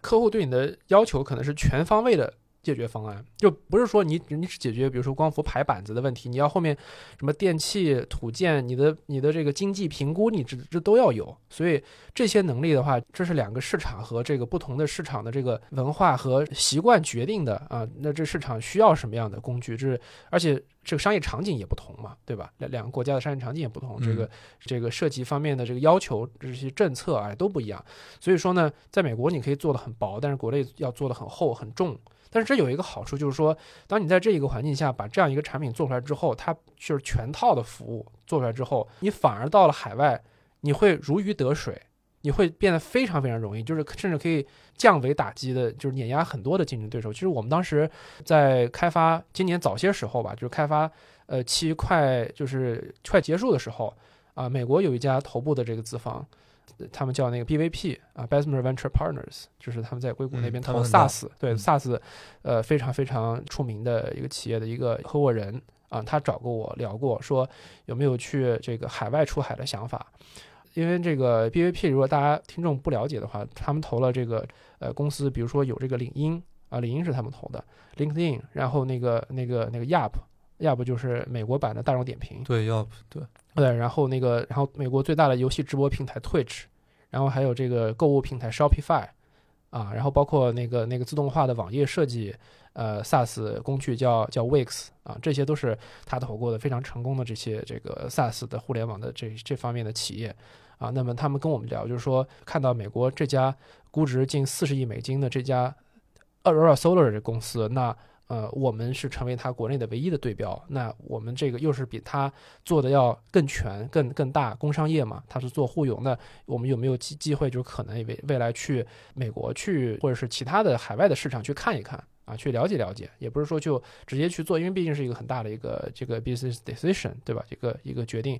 客户对你的要求可能是全方位的解决方案，就不是说你你只解决比如说光伏排板子的问题，你要后面什么电气、土建，你的你的这个经济评估，你这这都要有。所以这些能力的话，这是两个市场和这个不同的市场的这个文化和习惯决定的啊。那这市场需要什么样的工具？这是而且这个商业场景也不同嘛，对吧？两两个国家的商业场景也不同，这个这个涉及方面的这个要求，这些政策啊都不一样。所以说呢，在美国你可以做的很薄，但是国内要做的很厚很重。但是这有一个好处，就是说，当你在这一个环境下把这样一个产品做出来之后，它就是全套的服务做出来之后，你反而到了海外，你会如鱼得水，你会变得非常非常容易，就是甚至可以降维打击的，就是碾压很多的竞争对手。其实我们当时在开发今年早些时候吧，就是开发呃期快就是快结束的时候啊，美国有一家头部的这个资方。他们叫那个 BVP 啊，Bessemer Venture Partners，就是他们在硅谷那边投嗯他们很大 SaaS，、对嗯 SaaS，呃，非常非常出名的一个企业的一个合伙人啊，他找过我聊过，说有没有去这个海外出海的想法。因为这个 BVP，如果大家听众不了解的话，他们投了这个呃公司，比如说有这个领英啊，领英是他们投的，LinkedIn，然后那个那个那个 Yap，Yap 就是美国版的大众点评，对，要对，对，然后那个，然后美国最大的游戏直播平台 Twitch，然后还有这个购物平台 Shopify，啊，然后包括那个那个自动化的网页设计，呃，SaaS 工具叫叫 Wix 啊，这些都是他投过的非常成功的这些这个 SaaS 的互联网的这这方面的企业啊。那么他们跟我们聊，就是说看到美国这家估值近四十亿美金的这家 Aurora Solar 这公司，那呃，我们是成为它国内的唯一的对标。那我们这个又是比它做的要更全、更更大，工商业嘛，它是做互融的。我们有没有机机会，就可能未未来去美国去，或者是其他的海外的市场去看一看啊，去了解了解，也不是说就直接去做，因为毕竟是一个很大的一个这个 business decision，对吧？一个一个决定，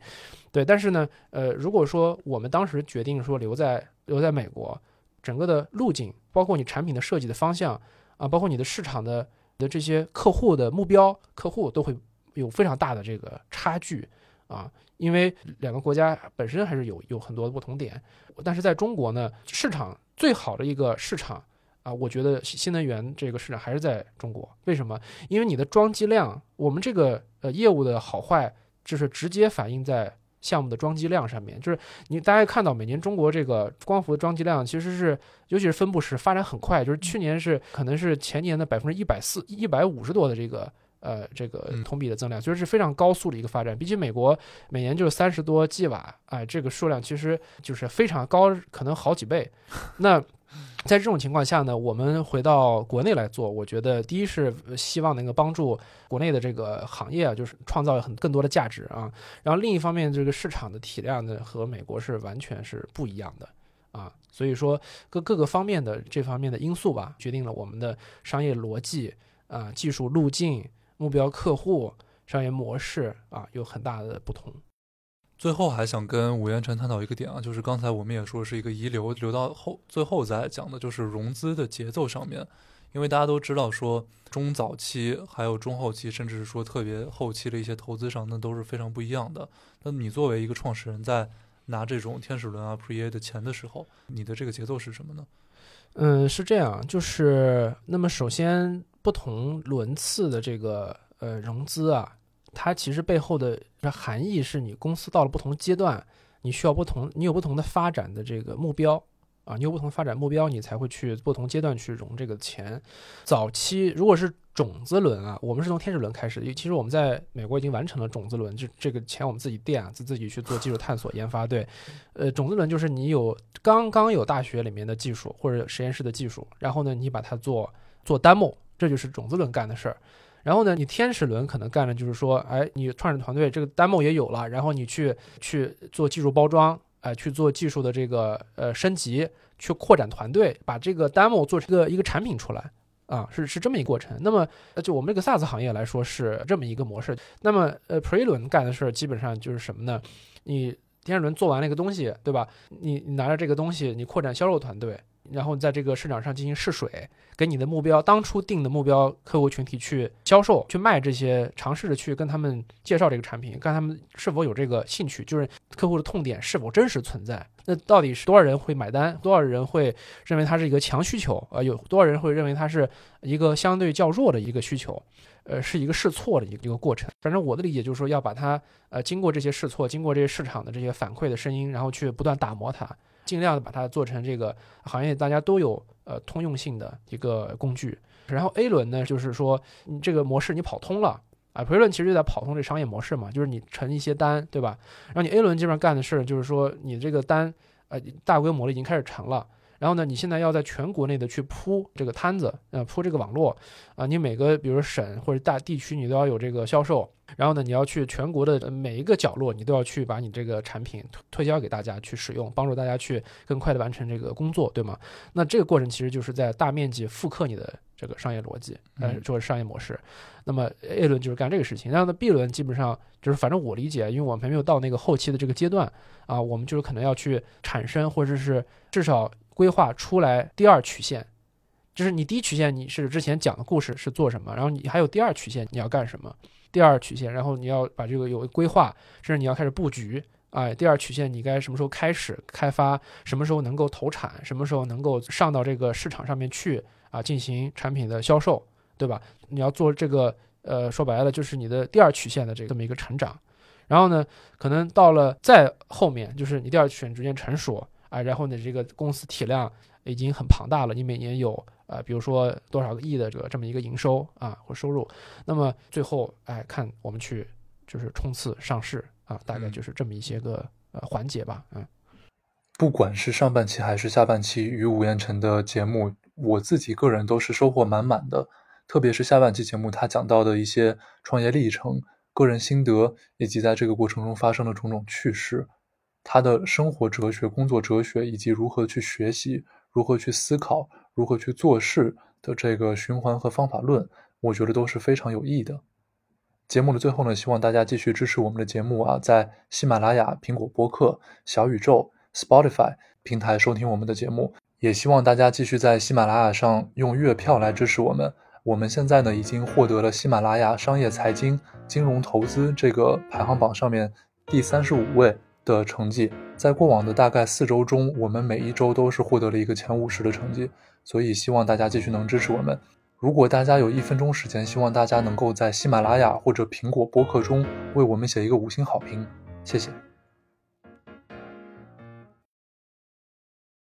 对。但是呢，呃，如果说我们当时决定说留在留在美国，整个的路径，包括你产品的设计的方向啊，包括你的市场的的这些客户的目标，客户都会有非常大的这个差距啊，因为两个国家本身还是有有很多的不同点，但是在中国呢，市场最好的一个市场啊，我觉得新能源这个市场还是在中国。为什么？因为你的装机量，我们这个呃业务的好坏，就是直接反映在项目的装机量上面。就是你大家看到每年中国这个光伏的装机量，其实是尤其是分布式发展很快，就是去年是可能是前年的百分之一百四一百五十多的这个。呃，这个同比的增量，所以是非常高速的一个发展。比起美国每年就是三十多 G 瓦，哎，这个数量其实就是非常高，可能好几倍。那在这种情况下呢，我们回到国内来做，我觉得第一是希望能够帮助国内的这个行业啊，就是创造很更多的价值啊。然后另一方面，这个市场的体量呢和美国是完全是不一样的啊。所以说各各个方面的这方面的因素吧，决定了我们的商业逻辑啊、技术路径。目标客户、商业模式啊，有很大的不同。最后还想跟吴彦辰探讨一个点啊，就是刚才我们也说是一个遗留，留到后最后再讲的，就是融资的节奏上面。因为大家都知道说，中早期还有中后期，甚至是说特别后期的一些投资上，那都是非常不一样的。那你作为一个创始人，在拿这种天使轮啊、Pre-A 的钱的时候，你的这个节奏是什么呢？嗯，是这样，就是那么首先。不同轮次的这个呃融资啊，它其实背后的含义是你公司到了不同阶段，你需要不同，你有不同的发展的这个目标啊，你有不同发展目标，你才会去不同阶段去融这个钱。早期如果是种子轮啊，我们是从天使轮开始，其实我们在美国已经完成了种子轮，就这个钱我们自己垫啊，自自己去做技术探索研发。对，呃，种子轮就是你有刚刚有大学里面的技术或者实验室的技术，然后呢，你把它做做 demo。这就是种子轮干的事儿，然后呢，你天使轮可能干的就是说，哎，你创始团队这个 demo 也有了，然后你去去做技术包装，哎，去做技术的这个呃升级，去扩展团队，把这个 demo 做成一个一个产品出来，啊，是是这么一个过程。那么就我们这个 SaaS 行业来说是这么一个模式。那么呃 Pre 轮干的事儿基本上就是什么呢？你天使轮做完了一个东西，对吧？你你拿着这个东西，你扩展销售团队。然后在这个市场上进行试水，给你的目标当初定的目标客户群体去销售、去卖这些，尝试着去跟他们介绍这个产品，看他们是否有这个兴趣，就是客户的痛点是否真实存在。那到底是多少人会买单？多少人会认为它是一个强需求？啊，有多少人会认为它是一个相对较弱的一个需求？呃，是一个试错的一个一个过程。反正我的理解就是说，要把它呃经过这些试错，经过这些市场的这些反馈的声音，然后去不断打磨它。尽量的把它做成这个行业大家都有呃通用性的一个工具，然后 A 轮呢，就是说你这个模式你跑通了啊，Pre 轮其实就在跑通这商业模式嘛，就是你成一些单，对吧？然后你 A 轮基本上干的事就是说你这个单呃大规模的已经开始成了。然后呢，你现在要在全国内的去铺这个摊子，呃，铺这个网络，啊，你每个比如省或者大地区，你都要有这个销售。然后呢，你要去全国的每一个角落，你都要去把你这个产品推推销给大家去使用，帮助大家去更快的完成这个工作，对吗？那这个过程其实就是在大面积复刻你的这个商业逻辑，呃，做商业模式。那么 A 轮就是干这个事情，然后呢 B 轮基本上就是反正我理解，因为我们还没有到那个后期的这个阶段啊，我们就是可能要去产生或者是至少。规划出来第二曲线，就是你第一曲线你是之前讲的故事是做什么，然后你还有第二曲线你要干什么？第二曲线，然后你要把这个有规划，甚至你要开始布局。哎，第二曲线你该什么时候开始开发？什么时候能够投产？什么时候能够上到这个市场上面去啊？进行产品的销售，对吧？你要做这个，呃，说白了就是你的第二曲线的这么一个成长。然后呢，可能到了再后面，就是你第二曲线逐渐成熟。啊，然后你，这个公司体量已经很庞大了，你每年有呃，比如说多少个亿的这个这么一个营收啊或收入，那么最后哎，看我们去就是冲刺上市啊，大概就是这么一些个呃环节吧，嗯。不管是上半期还是下半期与吴彦辰的节目，我自己个人都是收获满满的，特别是下半期节目他讲到的一些创业历程、个人心得，以及在这个过程中发生的种种趣事。他的生活哲学、工作哲学，以及如何去学习、如何去思考、如何去做事的这个循环和方法论，我觉得都是非常有益的。节目的最后呢，希望大家继续支持我们的节目啊，在喜马拉雅、苹果播客、小宇宙、Spotify 平台收听我们的节目，也希望大家继续在喜马拉雅上用月票来支持我们。我们现在呢，已经获得了喜马拉雅商业财经金融投资这个排行榜上面第三十五位。的成绩，在过往的大概四周中，我们每一周都是获得了一个前五十的成绩，所以希望大家继续能支持我们。如果大家有一分钟时间，希望大家能够在喜马拉雅或者苹果播客中为我们写一个五星好评，谢谢。